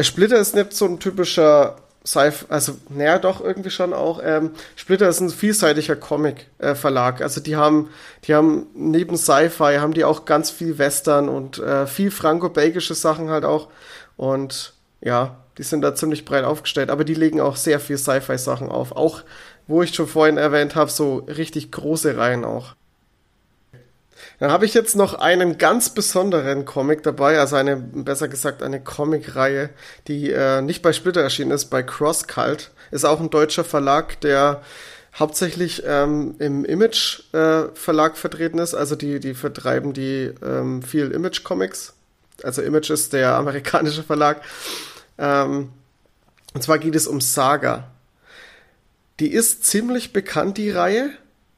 [SPEAKER 2] Splitter ist nicht so ein typischer Sci also naja, doch irgendwie schon auch. Ähm, Splitter ist ein vielseitiger Comic-Verlag. Äh, also die haben, die haben neben Sci-Fi haben die auch ganz viel Western und äh, viel franco-belgische Sachen halt auch. Und ja, die sind da ziemlich breit aufgestellt, aber die legen auch sehr viel Sci-Fi-Sachen auf. Auch, wo ich schon vorhin erwähnt habe, so richtig große Reihen auch. Dann habe ich jetzt noch einen ganz besonderen Comic dabei, also eine, besser gesagt, eine Comic-Reihe, die äh, nicht bei Splitter erschienen ist, bei Cross Cult. Ist auch ein deutscher Verlag, der hauptsächlich ähm, im Image-Verlag äh, vertreten ist. Also die, die vertreiben die ähm, viel Image-Comics. Also Image ist der [LAUGHS] amerikanische Verlag. Ähm, und zwar geht es um Saga. Die ist ziemlich bekannt, die Reihe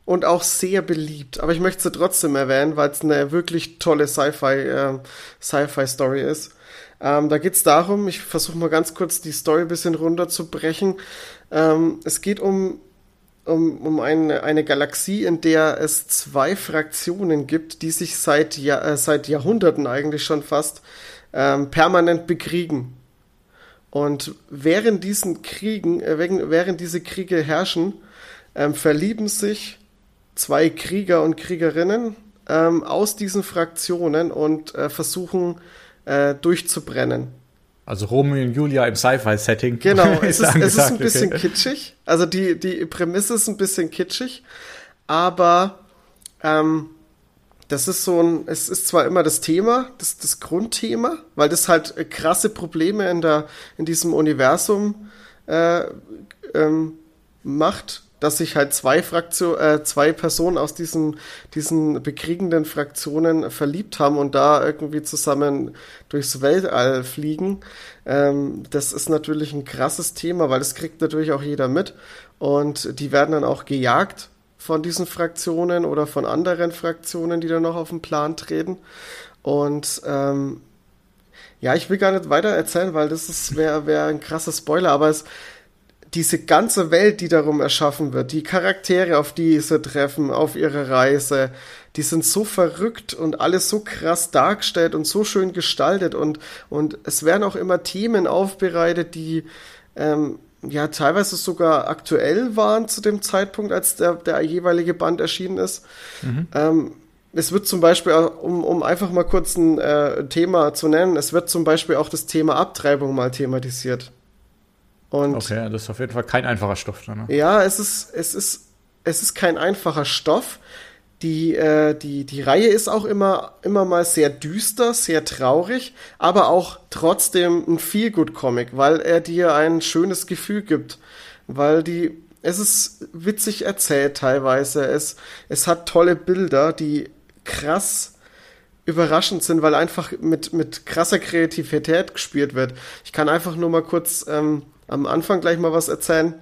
[SPEAKER 2] und auch sehr beliebt. Aber ich möchte sie trotzdem erwähnen, weil es eine wirklich tolle Sci-Fi äh, Sci-Fi-Story ist. Ähm, da geht es darum, ich versuche mal ganz kurz die Story ein bisschen runterzubrechen. Ähm, es geht um, um, um eine, eine Galaxie, in der es zwei Fraktionen gibt, die sich seit, ja, äh, seit Jahrhunderten eigentlich schon fast ähm, permanent bekriegen. Und während diesen Kriegen, äh, während diese Kriege herrschen, ähm, verlieben sich zwei Krieger und Kriegerinnen ähm, aus diesen Fraktionen und äh, versuchen äh, durchzubrennen.
[SPEAKER 1] Also Romeo und Julia im Sci-Fi-Setting.
[SPEAKER 2] Genau, [LAUGHS] es ist, es ist ein bisschen okay. kitschig. Also die, die Prämisse ist ein bisschen kitschig, aber ähm, das ist so ein, es ist zwar immer das Thema, das, das Grundthema, weil das halt äh, krasse Probleme in, der, in diesem Universum äh, ähm, macht, dass sich halt zwei Fraktion, äh, zwei Personen aus diesen, diesen bekriegenden Fraktionen verliebt haben und da irgendwie zusammen durchs Weltall fliegen. Ähm, das ist natürlich ein krasses Thema, weil das kriegt natürlich auch jeder mit. Und die werden dann auch gejagt von diesen Fraktionen oder von anderen Fraktionen, die dann noch auf den Plan treten. Und ähm, ja, ich will gar nicht weiter erzählen, weil das wäre wär ein krasser Spoiler, aber es, diese ganze Welt, die darum erschaffen wird, die Charaktere, auf die sie treffen, auf ihre Reise, die sind so verrückt und alles so krass dargestellt und so schön gestaltet und, und es werden auch immer Themen aufbereitet, die ähm, ja teilweise sogar aktuell waren zu dem Zeitpunkt, als der, der jeweilige Band erschienen ist. Mhm. Ähm, es wird zum Beispiel, um, um einfach mal kurz ein äh, Thema zu nennen, es wird zum Beispiel auch das Thema Abtreibung mal thematisiert.
[SPEAKER 1] Und okay, das ist auf jeden Fall kein einfacher Stoff. Ne?
[SPEAKER 2] Ja, es ist, es ist, es ist kein einfacher Stoff. Die, äh, die, die Reihe ist auch immer, immer mal sehr düster, sehr traurig, aber auch trotzdem ein Feelgood-Comic, weil er dir ein schönes Gefühl gibt. Weil die, es ist witzig erzählt teilweise. Es, es hat tolle Bilder, die krass überraschend sind, weil einfach mit, mit krasser Kreativität gespielt wird. Ich kann einfach nur mal kurz ähm, am Anfang gleich mal was erzählen.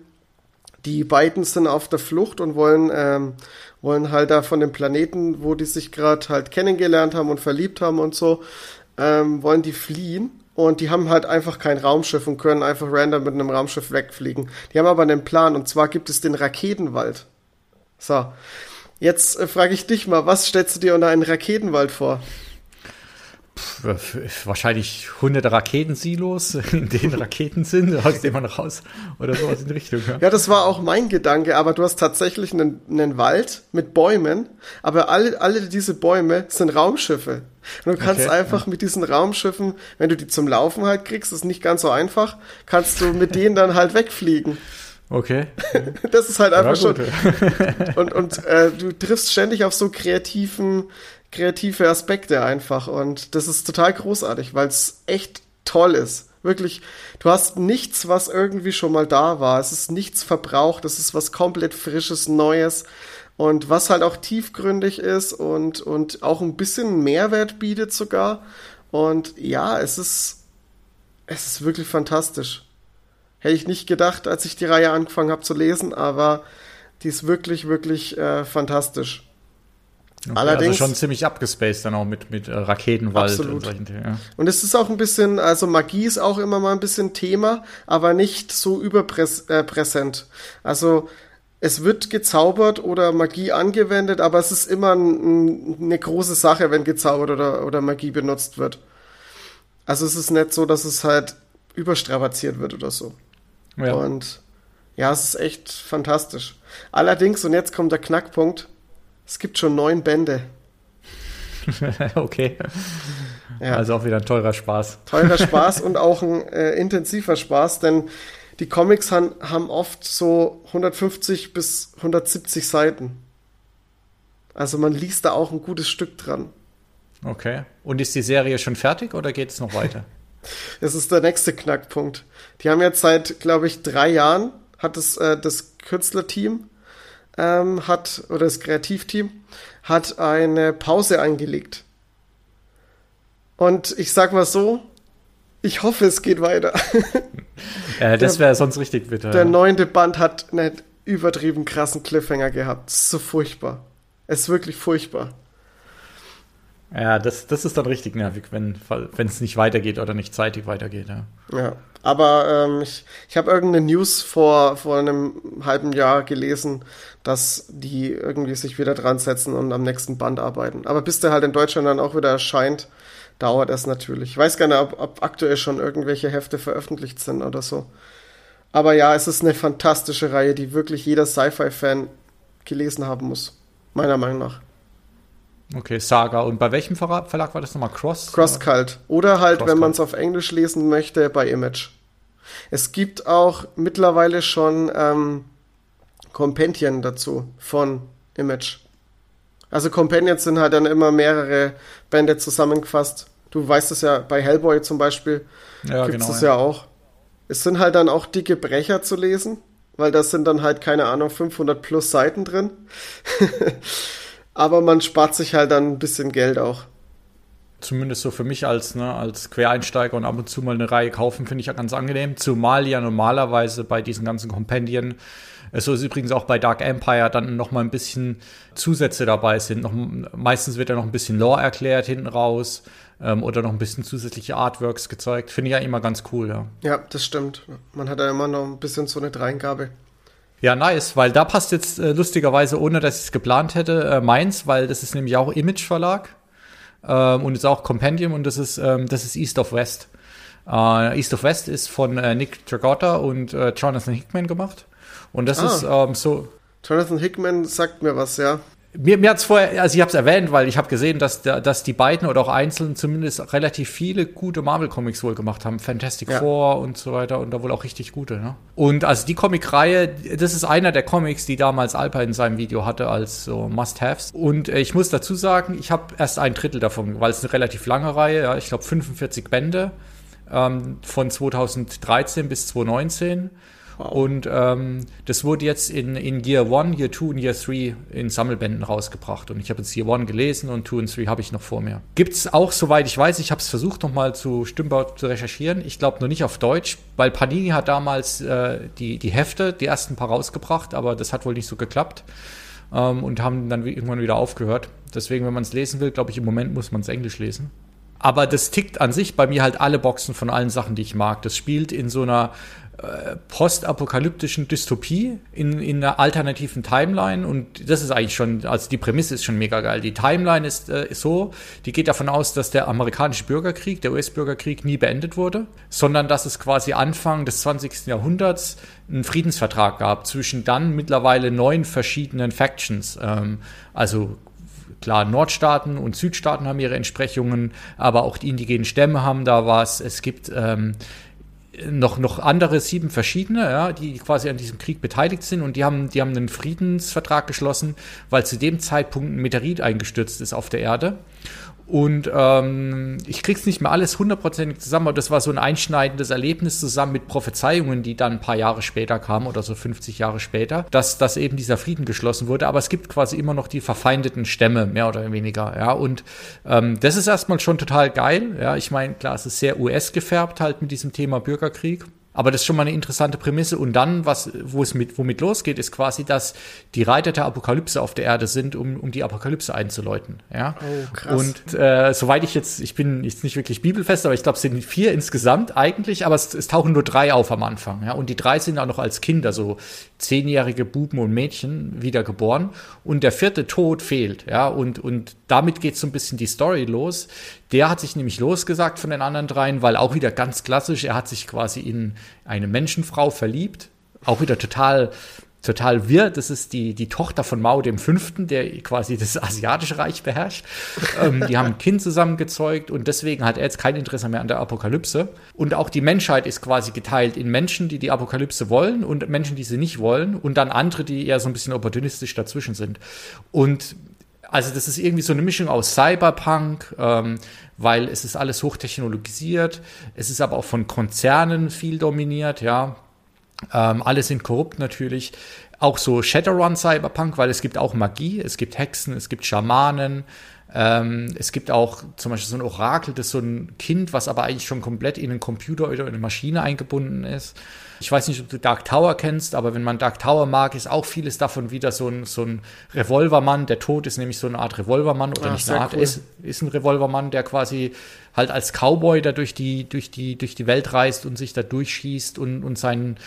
[SPEAKER 2] Die beiden sind auf der Flucht und wollen, ähm, wollen halt da von dem Planeten, wo die sich gerade halt kennengelernt haben und verliebt haben und so, ähm, wollen die fliehen. Und die haben halt einfach kein Raumschiff und können einfach random mit einem Raumschiff wegfliegen. Die haben aber einen Plan und zwar gibt es den Raketenwald. So. Jetzt äh, frage ich dich mal, was stellst du dir unter einen Raketenwald vor?
[SPEAKER 1] Wahrscheinlich hunderte Raketensilos, [LAUGHS] in denen Raketen sind, aus denen man raus oder sowas in die Richtung.
[SPEAKER 2] Ja. ja, das war auch mein Gedanke, aber du hast tatsächlich einen, einen Wald mit Bäumen, aber alle, alle diese Bäume sind Raumschiffe. Und du kannst okay, einfach ja. mit diesen Raumschiffen, wenn du die zum Laufen halt kriegst, ist nicht ganz so einfach, kannst du mit denen dann halt wegfliegen.
[SPEAKER 1] Okay. [LAUGHS]
[SPEAKER 2] Das ist halt einfach schon. [LAUGHS] und und äh, du triffst ständig auf so kreativen kreative Aspekte einfach. Und das ist total großartig, weil es echt toll ist. Wirklich, du hast nichts, was irgendwie schon mal da war. Es ist nichts verbraucht. Es ist was komplett Frisches, Neues. Und was halt auch tiefgründig ist und, und auch ein bisschen Mehrwert bietet sogar. Und ja, es ist, es ist wirklich fantastisch. Hätte ich nicht gedacht, als ich die Reihe angefangen habe zu lesen, aber die ist wirklich, wirklich äh, fantastisch.
[SPEAKER 1] Okay, also Allerdings also schon ziemlich abgespaced dann auch mit mit äh, Raketenwald absolut. und solchen
[SPEAKER 2] Themen. Ja. Und es ist auch ein bisschen, also Magie ist auch immer mal ein bisschen Thema, aber nicht so überpräsent. Äh, also es wird gezaubert oder Magie angewendet, aber es ist immer ein, eine große Sache, wenn gezaubert oder, oder Magie benutzt wird. Also es ist nicht so, dass es halt überstrapaziert wird oder so. Ja. Und ja, es ist echt fantastisch. Allerdings, und jetzt kommt der Knackpunkt, es gibt schon neun Bände. [LAUGHS]
[SPEAKER 1] okay. Ja. Also auch wieder ein teurer Spaß.
[SPEAKER 2] Teurer [LAUGHS] Spaß und auch ein äh, intensiver Spaß, denn die Comics han, haben oft so 150 bis 170 Seiten. Also man liest da auch ein gutes Stück dran.
[SPEAKER 1] Okay. Und ist die Serie schon fertig oder geht es noch weiter? [LAUGHS]
[SPEAKER 2] das ist der nächste Knackpunkt. Die haben jetzt seit, glaube ich, drei Jahren hat es äh, das Künstlerteam ähm, hat oder das Kreativteam hat eine Pause eingelegt. Und ich sag mal so, ich hoffe, es geht weiter. [LAUGHS]
[SPEAKER 1] Äh, das wäre sonst richtig bitter.
[SPEAKER 2] Der neunte Band hat einen übertrieben krassen Cliffhanger gehabt. So furchtbar. Es ist wirklich furchtbar.
[SPEAKER 1] Ja, das, das ist dann richtig nervig, wenn es nicht weitergeht oder nicht zeitig weitergeht. Ja,
[SPEAKER 2] ja aber ähm, ich, ich habe irgendeine News vor, vor einem halben Jahr gelesen, dass die irgendwie sich wieder dran setzen und am nächsten Band arbeiten. Aber bis der halt in Deutschland dann auch wieder erscheint, dauert es natürlich. Ich weiß gar nicht, ob, ob aktuell schon irgendwelche Hefte veröffentlicht sind oder so. Aber ja, es ist eine fantastische Reihe, die wirklich jeder Sci-Fi-Fan gelesen haben muss. Meiner Meinung nach.
[SPEAKER 1] Okay, Saga. Und bei welchem Verlag, war das nochmal? Cross?
[SPEAKER 2] Crosscult. Oder halt, Cross wenn man es auf Englisch lesen möchte, bei Image. Es gibt auch mittlerweile schon ähm, Companion dazu von Image. Also Companions sind halt dann immer mehrere Bände zusammengefasst. Du weißt es ja bei Hellboy zum Beispiel. Ja, gibt es genau, ja. ja auch. Es sind halt dann auch dicke Brecher zu lesen, weil das sind dann halt, keine Ahnung, 500 plus Seiten drin. [LAUGHS] aber man spart sich halt dann ein bisschen Geld auch.
[SPEAKER 1] Zumindest so für mich als, ne, als Quereinsteiger und ab und zu mal eine Reihe kaufen, finde ich ja ganz angenehm. Zumal ja normalerweise bei diesen ganzen Kompendien, so ist übrigens auch bei Dark Empire, dann noch mal ein bisschen Zusätze dabei sind. Noch, meistens wird ja noch ein bisschen Lore erklärt hinten raus ähm, oder noch ein bisschen zusätzliche Artworks gezeigt. Finde ich ja immer ganz cool, ja.
[SPEAKER 2] Ja, das stimmt. Man hat ja immer noch ein bisschen so eine Dreingabe.
[SPEAKER 1] Ja, nice, weil da passt jetzt äh, lustigerweise, ohne dass ich es geplant hätte, äh, meins, weil das ist nämlich auch Image Verlag ähm, und ist auch Compendium und das ist, ähm, das ist East of West. Äh, East of West ist von äh, Nick Tragotta und äh, Jonathan Hickman gemacht. Und das ah. ist ähm, so.
[SPEAKER 2] Jonathan Hickman sagt mir was, ja.
[SPEAKER 1] Mir, mir hat es vorher, also ich habe es erwähnt, weil ich habe gesehen, dass, dass die beiden oder auch einzeln zumindest relativ viele gute Marvel-Comics wohl gemacht haben. Fantastic ja. Four und so weiter und da wohl auch richtig gute. Ne? Und also die Comic-Reihe, das ist einer der Comics, die damals Alpa in seinem Video hatte als so Must-Haves. Und äh, ich muss dazu sagen, ich habe erst ein Drittel davon, weil es eine relativ lange Reihe, ja, ich glaube 45 Bände ähm, von 2013 bis 2019. Und ähm, das wurde jetzt in, in Year 1, Year 2 und Year 3 in Sammelbänden rausgebracht. Und ich habe jetzt Year 1 gelesen und 2 und 3 habe ich noch vor mir. Gibt es auch, soweit ich weiß, ich habe es versucht nochmal zu Stimmbau zu recherchieren. Ich glaube nur nicht auf Deutsch, weil Panini hat damals äh, die, die Hefte, die ersten paar rausgebracht, aber das hat wohl nicht so geklappt. Ähm, und haben dann irgendwann wieder aufgehört. Deswegen, wenn man es lesen will, glaube ich, im Moment muss man es Englisch lesen. Aber das tickt an sich bei mir halt alle Boxen von allen Sachen, die ich mag. Das spielt in so einer postapokalyptischen Dystopie in, in einer alternativen Timeline und das ist eigentlich schon, also die Prämisse ist schon mega geil. Die Timeline ist, äh, ist so, die geht davon aus, dass der amerikanische Bürgerkrieg, der US-Bürgerkrieg nie beendet wurde, sondern dass es quasi Anfang des 20. Jahrhunderts einen Friedensvertrag gab zwischen dann mittlerweile neun verschiedenen Factions, ähm, also Klar, Nordstaaten und Südstaaten haben ihre Entsprechungen, aber auch die indigenen Stämme haben da was. Es gibt ähm, noch, noch andere sieben verschiedene, ja, die quasi an diesem Krieg beteiligt sind und die haben, die haben einen Friedensvertrag geschlossen, weil zu dem Zeitpunkt ein Meteorit eingestürzt ist auf der Erde. Und ähm, ich krieg's nicht mehr alles hundertprozentig zusammen, aber das war so ein einschneidendes Erlebnis zusammen mit Prophezeiungen, die dann ein paar Jahre später kamen oder so 50 Jahre später, dass, dass eben dieser Frieden geschlossen wurde. Aber es gibt quasi immer noch die verfeindeten Stämme, mehr oder weniger. Ja, und ähm, das ist erstmal schon total geil. Ja, ich meine, klar, es ist sehr US gefärbt halt mit diesem Thema Bürgerkrieg. Aber das ist schon mal eine interessante Prämisse. Und dann, was, wo es mit, womit losgeht, ist quasi, dass die Reiter der Apokalypse auf der Erde sind, um, um die Apokalypse einzuläuten. Ja. Oh, krass. Und äh, soweit ich jetzt, ich bin jetzt nicht wirklich bibelfest, aber ich glaube, es sind vier insgesamt eigentlich, aber es, es tauchen nur drei auf am Anfang. Ja. Und die drei sind auch noch als Kinder, so zehnjährige Buben und Mädchen, wiedergeboren. Und der vierte Tod fehlt. Ja. Und, und damit geht so ein bisschen die Story los. Der hat sich nämlich losgesagt von den anderen dreien, weil auch wieder ganz klassisch, er hat sich quasi in eine Menschenfrau verliebt. Auch wieder total total wirr. Das ist die, die Tochter von Mao dem Fünften, der quasi das asiatische Reich beherrscht. ähm, die haben ein Kind zusammengezeugt und deswegen hat er jetzt kein Interesse mehr an der Apokalypse. Und auch die Menschheit ist quasi geteilt in Menschen, die die Apokalypse wollen und Menschen, die sie nicht wollen und dann andere, die eher so ein bisschen opportunistisch dazwischen sind. Und also das ist irgendwie so eine Mischung aus Cyberpunk, ähm, weil es ist alles hochtechnologisiert, es ist aber auch von Konzernen viel dominiert, ja. Ähm, alle sind korrupt natürlich. Auch so Shadowrun Cyberpunk, weil es gibt auch Magie, es gibt Hexen, es gibt Schamanen, ähm, es gibt auch zum Beispiel so ein Orakel, das ist so ein Kind, was aber eigentlich schon komplett in einen Computer oder in eine Maschine eingebunden ist. Ich weiß nicht, ob du Dark Tower kennst, aber wenn man Dark Tower mag, ist auch vieles davon wieder so ein, so ein Revolvermann. Der Tod ist nämlich so eine Art Revolvermann oder Ach, nicht eine Art, cool. ist, ist ein Revolvermann, der quasi halt als Cowboy da durch die, durch die, durch die Welt reist und sich da durchschießt und, und seinen,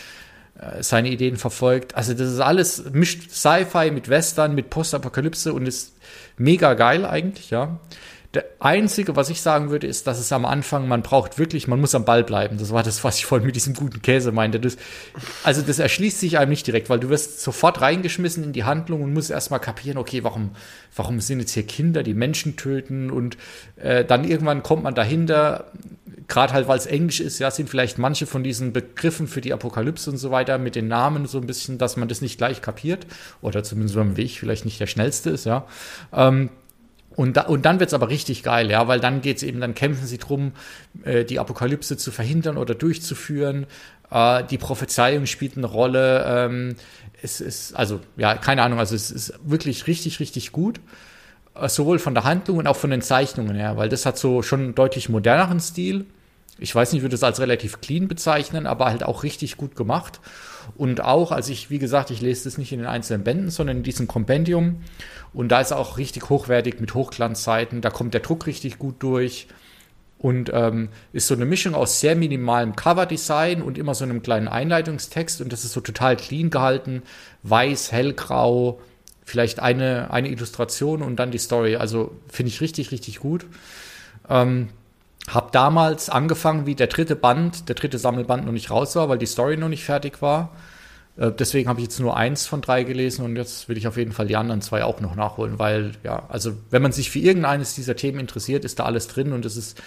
[SPEAKER 1] seine Ideen verfolgt. Also das ist alles mischt Sci-Fi mit Western, mit Postapokalypse und ist mega geil eigentlich, ja. Der einzige, was ich sagen würde, ist, dass es am Anfang, man braucht wirklich, man muss am Ball bleiben. Das war das, was ich vorhin mit diesem guten Käse meinte. Das, also das erschließt sich einem nicht direkt, weil du wirst sofort reingeschmissen in die Handlung und musst erstmal kapieren, okay, warum, warum sind jetzt hier Kinder, die Menschen töten und äh, dann irgendwann kommt man dahinter, gerade halt, weil es Englisch ist, ja, sind vielleicht manche von diesen Begriffen für die Apokalypse und so weiter mit den Namen so ein bisschen, dass man das nicht gleich kapiert oder zumindest beim Weg vielleicht nicht der schnellste ist, ja. Ähm, und, da, und dann wird's aber richtig geil, ja, weil dann geht's eben, dann kämpfen sie drum, äh, die Apokalypse zu verhindern oder durchzuführen. Äh, die Prophezeiung spielt eine Rolle. Ähm, es ist, also, ja, keine Ahnung, also es ist wirklich richtig, richtig gut. Äh, sowohl von der Handlung und auch von den Zeichnungen her, weil das hat so schon einen deutlich moderneren Stil. Ich weiß nicht, ich würde es als relativ clean bezeichnen, aber halt auch richtig gut gemacht. Und auch, als ich, wie gesagt, ich lese das nicht in den einzelnen Bänden, sondern in diesem Kompendium. Und da ist auch richtig hochwertig mit Hochglanzseiten. Da kommt der Druck richtig gut durch. Und ähm, ist so eine Mischung aus sehr minimalem Coverdesign und immer so einem kleinen Einleitungstext. Und das ist so total clean gehalten. Weiß, hellgrau, vielleicht eine, eine Illustration und dann die Story. Also finde ich richtig, richtig gut. Ähm, hab damals angefangen, wie der dritte Band, der dritte Sammelband noch nicht raus war, weil die Story noch nicht fertig war. Äh, deswegen habe ich jetzt nur eins von drei gelesen und jetzt will ich auf jeden Fall die anderen zwei auch noch nachholen, weil, ja, also wenn man sich für irgendeines dieser Themen interessiert, ist da alles drin und es ist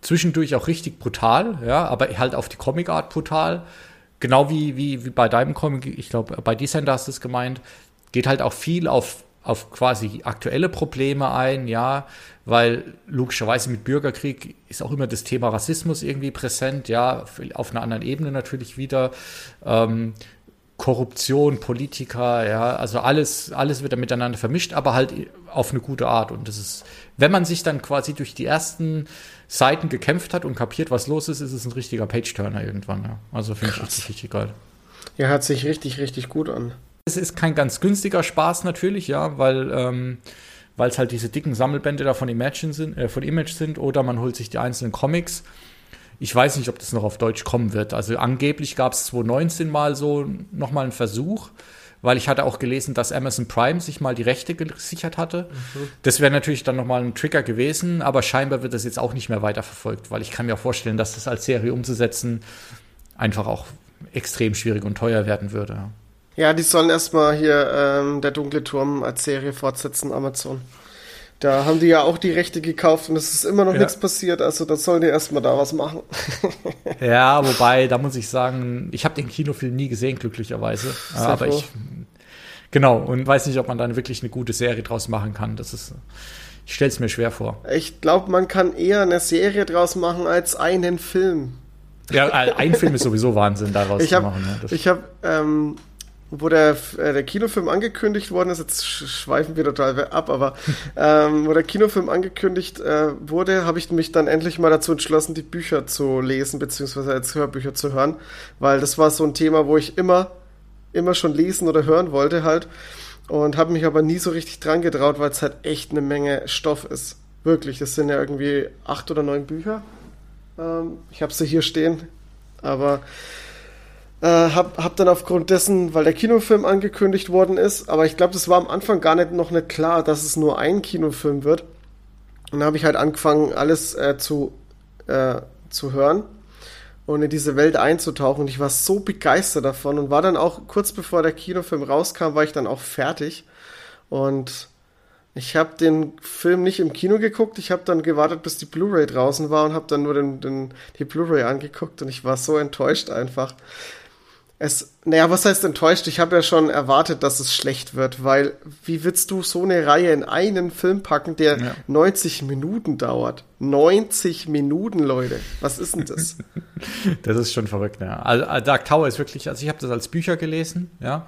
[SPEAKER 1] zwischendurch auch richtig brutal, ja, aber halt auf die Comic-Art brutal. Genau wie, wie, wie bei deinem Comic, ich glaube, bei Descender hast du es gemeint, geht halt auch viel auf auf quasi aktuelle Probleme ein, ja, weil logischerweise mit Bürgerkrieg ist auch immer das Thema Rassismus irgendwie präsent, ja, auf einer anderen Ebene natürlich wieder. Ähm, Korruption, Politiker, ja, also alles, alles wird da miteinander vermischt, aber halt auf eine gute Art. Und das ist, wenn man sich dann quasi durch die ersten Seiten gekämpft hat und kapiert, was los ist, ist es ein richtiger Page-Turner irgendwann, ja. Also finde ich richtig, richtig geil.
[SPEAKER 2] Ja, hört sich richtig, richtig gut an.
[SPEAKER 1] Es ist kein ganz günstiger Spaß natürlich, ja, weil ähm, weil es halt diese dicken Sammelbände da von Imagine sind, äh, von Image sind, oder man holt sich die einzelnen Comics. Ich weiß nicht, ob das noch auf Deutsch kommen wird. Also angeblich gab es 2019 mal so nochmal einen Versuch, weil ich hatte auch gelesen, dass Amazon Prime sich mal die Rechte gesichert hatte. Mhm. Das wäre natürlich dann nochmal ein Trigger gewesen, aber scheinbar wird das jetzt auch nicht mehr weiterverfolgt, weil ich kann mir auch vorstellen, dass das als Serie umzusetzen einfach auch extrem schwierig und teuer werden würde.
[SPEAKER 2] Ja, die sollen erstmal hier ähm, der dunkle Turm als Serie fortsetzen, Amazon. Da haben die ja auch die Rechte gekauft und es ist immer noch ja. nichts passiert, also da sollen die erstmal da was machen. [LAUGHS]
[SPEAKER 1] ja, wobei, da muss ich sagen, ich habe den Kinofilm nie gesehen, glücklicherweise. Sehr aber froh. ich genau und weiß nicht, ob man dann wirklich eine gute Serie draus machen kann. Das ist ich stelle es mir schwer vor.
[SPEAKER 2] Ich glaube, man kann eher eine Serie draus machen als einen Film.
[SPEAKER 1] Ja, ein Film ist sowieso Wahnsinn, daraus [LAUGHS]
[SPEAKER 2] hab, zu machen. Ja, ich habe ähm, wo der, äh, der Kinofilm angekündigt worden ist, jetzt schweifen wir total ab, aber [LAUGHS] ähm, wo der Kinofilm angekündigt äh, wurde, habe ich mich dann endlich mal dazu entschlossen, die Bücher zu lesen, beziehungsweise als Hörbücher zu hören, weil das war so ein Thema, wo ich immer, immer schon lesen oder hören wollte halt und habe mich aber nie so richtig dran getraut, weil es halt echt eine Menge Stoff ist. Wirklich, das sind ja irgendwie acht oder neun Bücher. Ähm, ich habe sie hier stehen, aber äh, hab, hab dann aufgrund dessen, weil der Kinofilm angekündigt worden ist, aber ich glaube, das war am Anfang gar nicht noch nicht klar, dass es nur ein Kinofilm wird. Und dann habe ich halt angefangen, alles äh, zu, äh, zu hören. und in diese Welt einzutauchen. Und ich war so begeistert davon und war dann auch kurz bevor der Kinofilm rauskam, war ich dann auch fertig. Und ich habe den Film nicht im Kino geguckt, ich habe dann gewartet, bis die Blu-ray draußen war und habe dann nur den, den, die Blu-ray angeguckt und ich war so enttäuscht einfach. Es, naja, was heißt enttäuscht? Ich habe ja schon erwartet, dass es schlecht wird, weil wie willst du so eine Reihe in einen Film packen, der ja. 90 Minuten dauert? 90 Minuten, Leute. Was ist denn das? [LAUGHS]
[SPEAKER 1] das ist schon verrückt, ja. Also Dark Tower ist wirklich, also ich habe das als Bücher gelesen, ja.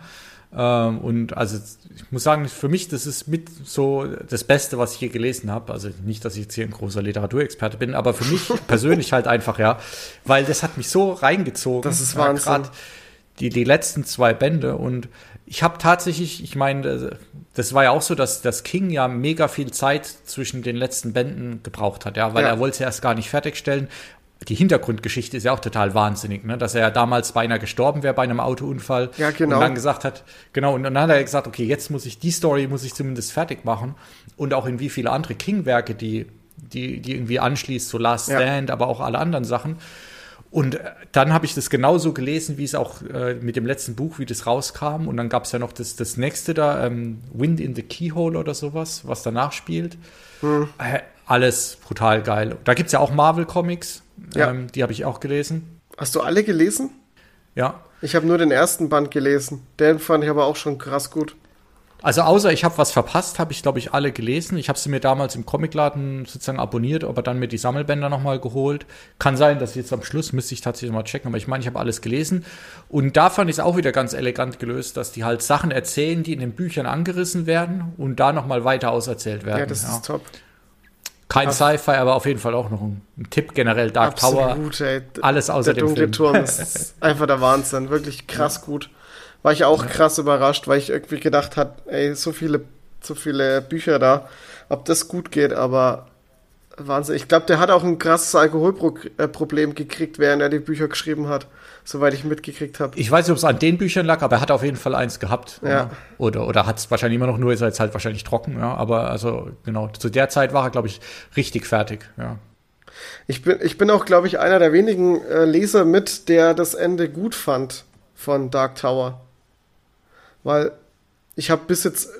[SPEAKER 1] Ähm, und also ich muss sagen, für mich, das ist mit so das Beste, was ich hier gelesen habe. Also nicht, dass ich jetzt hier ein großer Literaturexperte bin, aber für mich [LAUGHS] persönlich halt einfach, ja, weil das hat mich so reingezogen.
[SPEAKER 2] Das ist Wahnsinn. Ja,
[SPEAKER 1] die, die letzten zwei Bände und ich habe tatsächlich, ich meine, das war ja auch so, dass das King ja mega viel Zeit zwischen den letzten Bänden gebraucht hat, ja, weil ja. er wollte es erst gar nicht fertigstellen die Hintergrundgeschichte ist ja auch total wahnsinnig, ne? dass er ja damals beinahe gestorben wäre bei einem Autounfall.
[SPEAKER 2] Ja, genau.
[SPEAKER 1] Und dann gesagt hat, genau, und dann hat er gesagt, okay, jetzt muss ich die Story, muss ich zumindest fertig machen. Und auch in wie viele andere King-Werke, die, die, die irgendwie anschließt, so Last Stand, ja. aber auch alle anderen Sachen. Und äh, dann habe ich das genauso gelesen, wie es auch äh, mit dem letzten Buch, wie das rauskam. Und dann gab es ja noch das, das nächste da, ähm, Wind in the Keyhole oder sowas, was danach spielt. Hm. Äh, alles brutal geil. Da gibt es ja auch Marvel-Comics. Ja. Ähm, die habe ich auch gelesen.
[SPEAKER 2] Hast du alle gelesen?
[SPEAKER 1] Ja.
[SPEAKER 2] Ich habe nur den ersten Band gelesen. Den fand ich aber auch schon krass gut.
[SPEAKER 1] Also außer ich habe was verpasst, habe ich glaube ich alle gelesen. Ich habe sie mir damals im Comicladen sozusagen abonniert, aber dann mir die Sammelbänder nochmal geholt. Kann sein, dass jetzt am Schluss müsste ich tatsächlich mal checken, aber ich meine, ich habe alles gelesen. Und da fand ich es auch wieder ganz elegant gelöst, dass die halt Sachen erzählen, die in den Büchern angerissen werden und da nochmal weiter auserzählt werden. Ja,
[SPEAKER 2] das ja. ist top.
[SPEAKER 1] Kein Sci-Fi, aber auf jeden Fall auch noch ein, Tipp generell. Dark Absolut, Tower. Ey. Alles außer
[SPEAKER 2] der dem
[SPEAKER 1] dunkle
[SPEAKER 2] Turm [LAUGHS] ist einfach der Wahnsinn. Wirklich krass ja. gut. War ich auch ja. krass überrascht, weil ich irgendwie gedacht habe, ey, so viele, so viele Bücher da, ob das gut geht, aber Wahnsinn. Ich glaube, der hat auch ein krasses Alkoholproblem gekriegt, während er die Bücher geschrieben hat soweit ich mitgekriegt habe.
[SPEAKER 1] Ich weiß nicht, ob es an den Büchern lag, aber er hat auf jeden Fall eins gehabt.
[SPEAKER 2] Ja.
[SPEAKER 1] Oder, oder hat es wahrscheinlich immer noch, nur ist er jetzt halt wahrscheinlich trocken. Ja. Aber also genau, zu der Zeit war er, glaube ich, richtig fertig. Ja.
[SPEAKER 2] Ich bin, ich bin auch, glaube ich, einer der wenigen äh, Leser mit, der das Ende gut fand von Dark Tower. Weil ich habe bis jetzt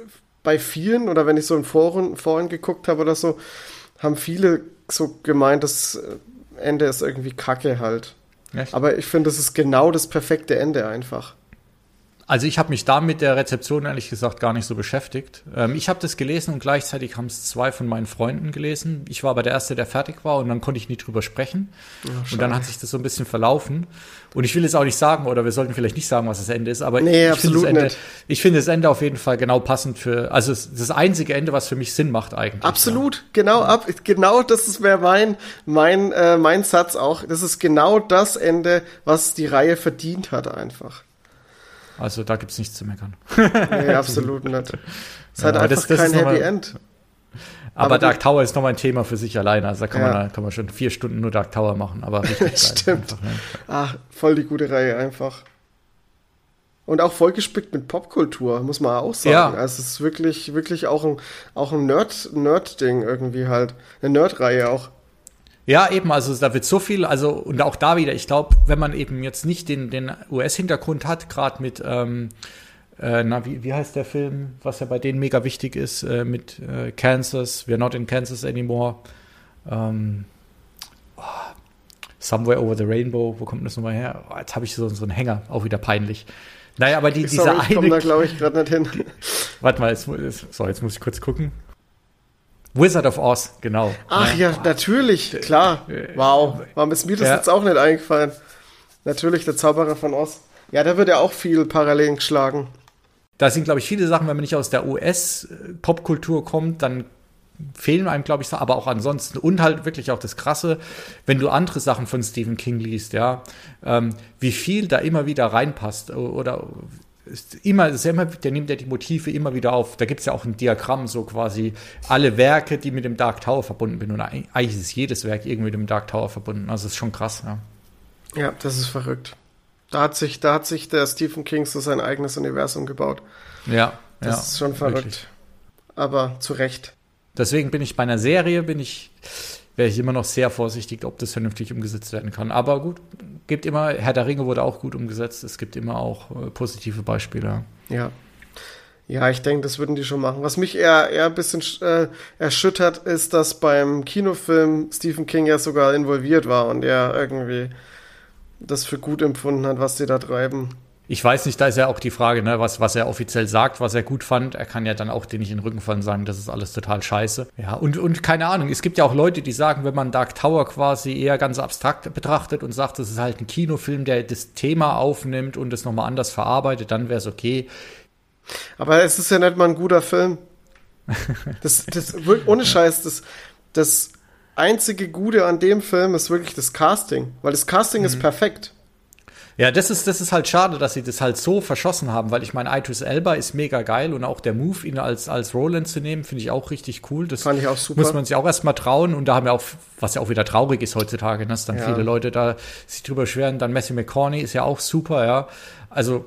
[SPEAKER 2] bei vielen, oder wenn ich so in Foren, Foren geguckt habe oder so, haben viele so gemeint, das Ende ist irgendwie kacke halt. Echt? Aber ich finde, das ist genau das perfekte Ende einfach.
[SPEAKER 1] Also ich habe mich da mit der Rezeption ehrlich gesagt gar nicht so beschäftigt. Ähm, ich habe das gelesen und gleichzeitig haben es zwei von meinen Freunden gelesen. Ich war aber der Erste, der fertig war und dann konnte ich nie drüber sprechen. Oh, und dann hat sich das so ein bisschen verlaufen. Und ich will jetzt auch nicht sagen, oder wir sollten vielleicht nicht sagen, was das Ende ist, aber
[SPEAKER 2] nee,
[SPEAKER 1] ich,
[SPEAKER 2] finde das,
[SPEAKER 1] Ende, ich finde das Ende auf jeden Fall genau passend für, also das einzige Ende, was für mich Sinn macht eigentlich.
[SPEAKER 2] Absolut, ja. genau, ab, genau das wäre mein, mein, äh, mein Satz auch. Das ist genau das Ende, was die Reihe verdient hat einfach.
[SPEAKER 1] Also da gibt es nichts zu meckern. [LAUGHS]
[SPEAKER 2] nee, absolut nicht. Es ja, hat einfach das, das kein Happy End.
[SPEAKER 1] Aber, aber Dark Tower ist nochmal ein Thema für sich alleine. Also da kann, ja. man, kann man schon vier Stunden nur Dark Tower machen. Aber [LAUGHS]
[SPEAKER 2] Stimmt. Einfach, ne? Ach, voll die gute Reihe einfach. Und auch vollgespickt mit Popkultur, muss man auch sagen. Ja. Also es ist wirklich, wirklich auch ein, auch ein Nerd, Nerd-Ding irgendwie halt. Eine Nerd-Reihe auch.
[SPEAKER 1] Ja, eben, also da wird so viel, also und auch da wieder, ich glaube, wenn man eben jetzt nicht den, den US-Hintergrund hat, gerade mit, ähm, äh, na, wie, wie heißt der Film, was ja bei denen mega wichtig ist, äh, mit äh, Kansas, We're not in Kansas anymore. Ähm, oh, Somewhere over the Rainbow, wo kommt das nochmal her? Oh, jetzt habe ich so, so einen Hänger, auch wieder peinlich. Naja, aber die,
[SPEAKER 2] Sorry,
[SPEAKER 1] diese
[SPEAKER 2] ich eine. da, glaube ich, gerade nicht hin. [LAUGHS]
[SPEAKER 1] Warte mal, jetzt, so, jetzt muss ich kurz gucken. Wizard of Oz, genau.
[SPEAKER 2] Ach ja, ja natürlich, klar. Wow, warum ist mir das ja. jetzt auch nicht eingefallen? Natürlich, der Zauberer von Oz. Ja, da wird ja auch viel Parallelen geschlagen.
[SPEAKER 1] Da sind, glaube ich, viele Sachen, wenn man nicht aus der US-Popkultur kommt, dann fehlen einem, glaube ich, aber auch ansonsten. Und halt wirklich auch das Krasse, wenn du andere Sachen von Stephen King liest, ja, ähm, wie viel da immer wieder reinpasst oder ist immer, ist immer, der nimmt ja die Motive immer wieder auf. Da gibt es ja auch ein Diagramm, so quasi alle Werke, die mit dem Dark Tower verbunden sind. Und eigentlich ist jedes Werk irgendwie mit dem Dark Tower verbunden. Also das ist schon krass, ja.
[SPEAKER 2] Ja, das ist verrückt. Da hat sich, da hat sich der Stephen King so sein eigenes Universum gebaut.
[SPEAKER 1] Ja.
[SPEAKER 2] Das
[SPEAKER 1] ja,
[SPEAKER 2] ist schon verrückt. Wirklich. Aber zu Recht.
[SPEAKER 1] Deswegen bin ich bei einer Serie, bin ich, wäre ich immer noch sehr vorsichtig, ob das vernünftig umgesetzt werden kann. Aber gut, gibt immer, Herr der Ringe wurde auch gut umgesetzt, es gibt immer auch äh, positive Beispiele.
[SPEAKER 2] Ja. Ja, ich denke, das würden die schon machen. Was mich eher, eher ein bisschen äh, erschüttert, ist, dass beim Kinofilm Stephen King ja sogar involviert war und er irgendwie das für gut empfunden hat, was die da treiben.
[SPEAKER 1] Ich weiß nicht, da ist ja auch die Frage, ne, was, was er offiziell sagt, was er gut fand. Er kann ja dann auch den nicht in den Rücken fallen sagen, das ist alles total scheiße. Ja, und, und keine Ahnung, es gibt ja auch Leute, die sagen, wenn man Dark Tower quasi eher ganz abstrakt betrachtet und sagt, das ist halt ein Kinofilm, der das Thema aufnimmt und es nochmal anders verarbeitet, dann wäre es okay.
[SPEAKER 2] Aber es ist ja nicht mal ein guter Film. Das, das ohne Scheiß, das, das einzige Gute an dem Film ist wirklich das Casting, weil das Casting mhm. ist perfekt.
[SPEAKER 1] Ja, das ist, das ist halt schade, dass sie das halt so verschossen haben, weil ich meine, Idris Elba ist mega geil und auch der Move, ihn als, als Roland zu nehmen, finde ich auch richtig cool. Das
[SPEAKER 2] Fand ich auch super.
[SPEAKER 1] muss man sich auch erstmal trauen und da haben wir auch, was ja auch wieder traurig ist heutzutage, ne, dass dann ja. viele Leute da sich drüber schweren. Dann Matthew McCorney ist ja auch super, ja. Also,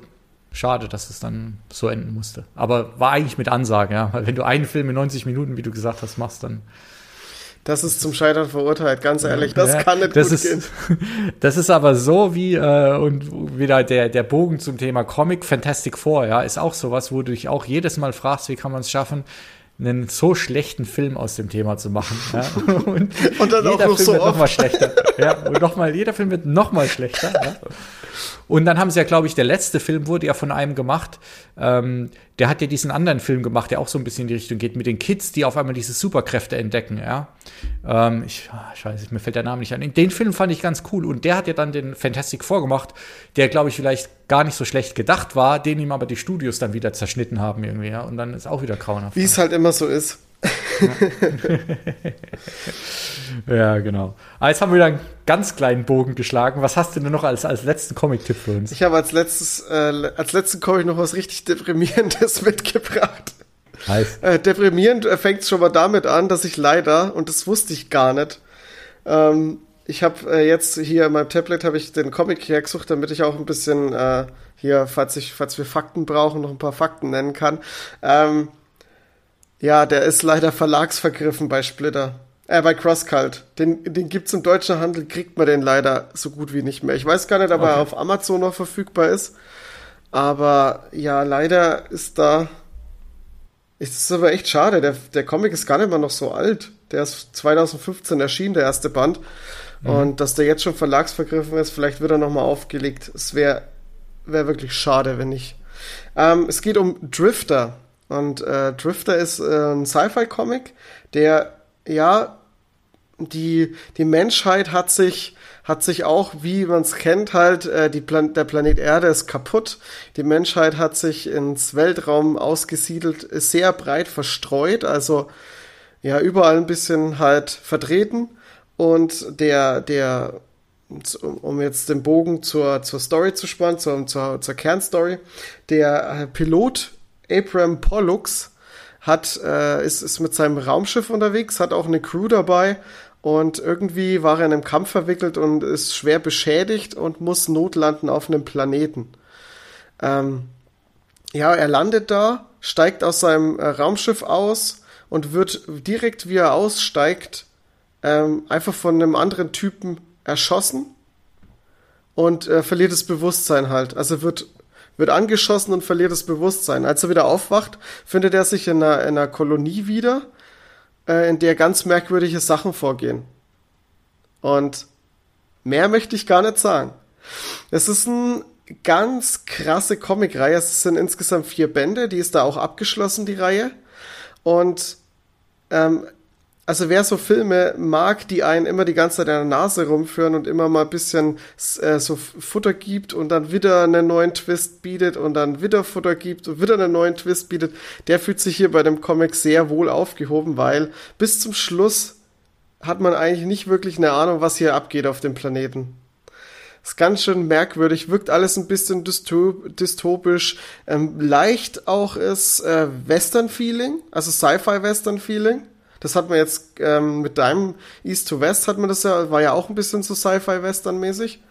[SPEAKER 1] schade, dass es dann so enden musste. Aber war eigentlich mit Ansage, ja. Weil wenn du einen Film in 90 Minuten, wie du gesagt hast, machst, dann
[SPEAKER 2] das ist zum Scheitern verurteilt, ganz ehrlich. Das ja, kann nicht
[SPEAKER 1] das
[SPEAKER 2] gut
[SPEAKER 1] ist,
[SPEAKER 2] gehen. [LAUGHS]
[SPEAKER 1] Das ist aber so wie, äh, und wieder der, der Bogen zum Thema Comic Fantastic Four, ja, ist auch sowas, wo du dich auch jedes Mal fragst, wie kann man es schaffen, einen so schlechten Film aus dem Thema zu machen. Ja? [LAUGHS] Und,
[SPEAKER 2] und dann auch noch Film so
[SPEAKER 1] wird noch mal schlechter. Ja? Und noch mal, jeder Film wird noch mal schlechter. Ja? Und dann haben sie ja, glaube ich, der letzte Film wurde ja von einem gemacht. Ähm, der hat ja diesen anderen Film gemacht, der auch so ein bisschen in die Richtung geht, mit den Kids, die auf einmal diese Superkräfte entdecken, ja. Ähm, ich, ah, scheiße, mir fällt der Name nicht an. Den Film fand ich ganz cool und der hat ja dann den Fantastic vorgemacht, der, glaube ich, vielleicht gar nicht so schlecht gedacht war, den ihm aber die Studios dann wieder zerschnitten haben irgendwie, ja. Und dann ist auch wieder grauenhaft.
[SPEAKER 2] Wie es halt immer so ist. [LAUGHS]
[SPEAKER 1] ja, genau. Aber jetzt haben wir wieder einen ganz kleinen Bogen geschlagen. Was hast du denn noch als, als letzten Comic-Tipp für uns?
[SPEAKER 2] Ich habe als letztes, äh, als letzten Comic noch was richtig Deprimierendes [LAUGHS] mitgebracht. Heißt. Äh, deprimierend fängt es schon mal damit an, dass ich leider, und das wusste ich gar nicht, ähm, ich habe äh, jetzt hier in meinem Tablet habe ich den Comic hergesucht, damit ich auch ein bisschen äh, hier, falls ich, falls wir Fakten brauchen, noch ein paar Fakten nennen kann. Ähm, ja, der ist leider verlagsvergriffen bei Splitter. Äh, bei CrossCult. Den, den gibt's im deutschen Handel, kriegt man den leider so gut wie nicht mehr. Ich weiß gar nicht, ob okay. er auf Amazon noch verfügbar ist. Aber ja, leider ist da. Es ist aber echt schade. Der, der Comic ist gar nicht mal noch so alt. Der ist 2015 erschienen, der erste Band. Mhm. Und dass der jetzt schon verlagsvergriffen ist, vielleicht wird er nochmal aufgelegt. Es wäre wär wirklich schade, wenn nicht. Ähm, es geht um Drifter. Und äh, Drifter ist äh, ein Sci-Fi-Comic, der ja die die Menschheit hat sich hat sich auch, wie man es kennt, halt äh, die Plan der Planet Erde ist kaputt. Die Menschheit hat sich ins Weltraum ausgesiedelt, sehr breit verstreut, also ja überall ein bisschen halt vertreten. Und der der um jetzt den Bogen zur, zur Story zu spannen, zur, zur, zur Kernstory, der Pilot Abram Pollux hat, äh, ist, ist mit seinem Raumschiff unterwegs, hat auch eine Crew dabei und irgendwie war er in einem Kampf verwickelt und ist schwer beschädigt und muss notlanden auf einem Planeten. Ähm, ja, er landet da, steigt aus seinem äh, Raumschiff aus und wird direkt, wie er aussteigt, ähm, einfach von einem anderen Typen erschossen und äh, verliert das Bewusstsein halt. Also wird wird angeschossen und verliert das Bewusstsein. Als er wieder aufwacht, findet er sich in einer, in einer Kolonie wieder, äh, in der ganz merkwürdige Sachen vorgehen. Und mehr möchte ich gar nicht sagen. Es ist eine ganz krasse Comicreihe. Es sind insgesamt vier Bände, die ist da auch abgeschlossen, die Reihe. Und ähm, also wer so Filme mag, die einen immer die ganze Zeit in der Nase rumführen und immer mal ein bisschen äh, so Futter gibt und dann wieder einen neuen Twist bietet und dann wieder Futter gibt und wieder einen neuen Twist bietet, der fühlt sich hier bei dem Comic sehr wohl aufgehoben, weil bis zum Schluss hat man eigentlich nicht wirklich eine Ahnung, was hier abgeht auf dem Planeten. Ist ganz schön merkwürdig, wirkt alles ein bisschen dystopisch, ähm, leicht auch ist äh, Western-Feeling, also Sci-Fi-Western-Feeling das hat man jetzt ähm, mit deinem East to West hat man das ja, war ja auch ein bisschen so Sci-Fi-Western-mäßig.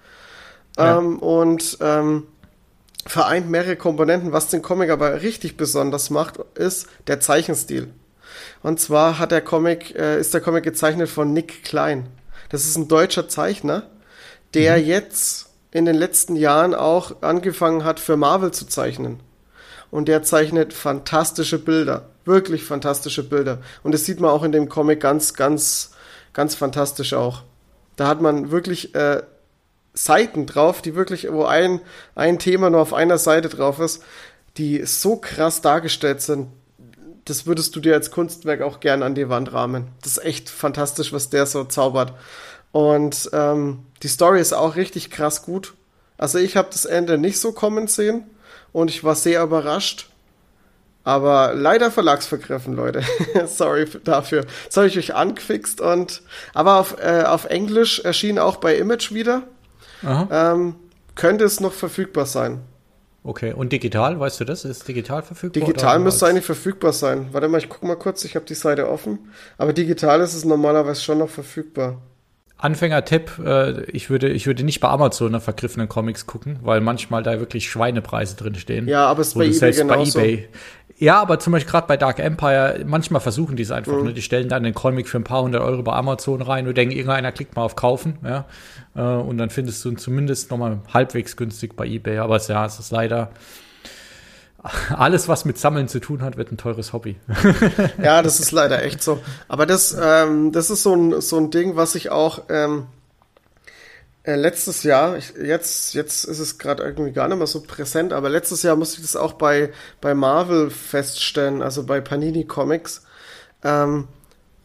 [SPEAKER 2] Ja. Ähm, und ähm, vereint mehrere Komponenten. Was den Comic aber richtig besonders macht, ist der Zeichenstil. Und zwar hat der Comic, äh, ist der Comic gezeichnet von Nick Klein. Das ist ein deutscher Zeichner, der mhm. jetzt in den letzten Jahren auch angefangen hat, für Marvel zu zeichnen. Und der zeichnet fantastische Bilder. Wirklich fantastische Bilder. Und das sieht man auch in dem Comic ganz, ganz, ganz fantastisch auch. Da hat man wirklich äh, Seiten drauf, die wirklich, wo ein, ein Thema nur auf einer Seite drauf ist, die so krass dargestellt sind. Das würdest du dir als Kunstwerk auch gern an die Wand rahmen. Das ist echt fantastisch, was der so zaubert. Und ähm, die Story ist auch richtig krass gut. Also ich habe das Ende nicht so kommen sehen und ich war sehr überrascht. Aber leider verlagsvergriffen, Leute. [LAUGHS] Sorry dafür. Das habe ich euch angefixt und aber auf, äh, auf Englisch erschien auch bei Image wieder. Ähm, könnte es noch verfügbar sein.
[SPEAKER 1] Okay, und digital, weißt du das? Ist digital verfügbar?
[SPEAKER 2] Digital müsste eigentlich verfügbar sein. Warte mal, ich gucke mal kurz, ich habe die Seite offen. Aber digital ist es normalerweise schon noch verfügbar.
[SPEAKER 1] Anfängertipp, äh, ich, würde, ich würde nicht bei Amazon nach vergriffenen Comics gucken, weil manchmal da wirklich Schweinepreise drin stehen.
[SPEAKER 2] Ja, aber es ist bei eBay genauso. Bei eBay
[SPEAKER 1] ja, aber zum Beispiel gerade bei Dark Empire, manchmal versuchen die es einfach. Mhm. Ne? Die stellen dann den Comic für ein paar hundert Euro bei Amazon rein und denken, irgendeiner klickt mal auf Kaufen. Ja? Äh, und dann findest du ihn zumindest noch mal halbwegs günstig bei eBay. Aber es, ja, es ist leider alles, was mit Sammeln zu tun hat, wird ein teures Hobby. [LAUGHS]
[SPEAKER 2] ja, das ist leider echt so. Aber das, ähm, das ist so ein, so ein Ding, was ich auch ähm, äh, letztes Jahr, ich, jetzt, jetzt ist es gerade irgendwie gar nicht mehr so präsent, aber letztes Jahr musste ich das auch bei, bei Marvel feststellen, also bei Panini Comics. Ähm,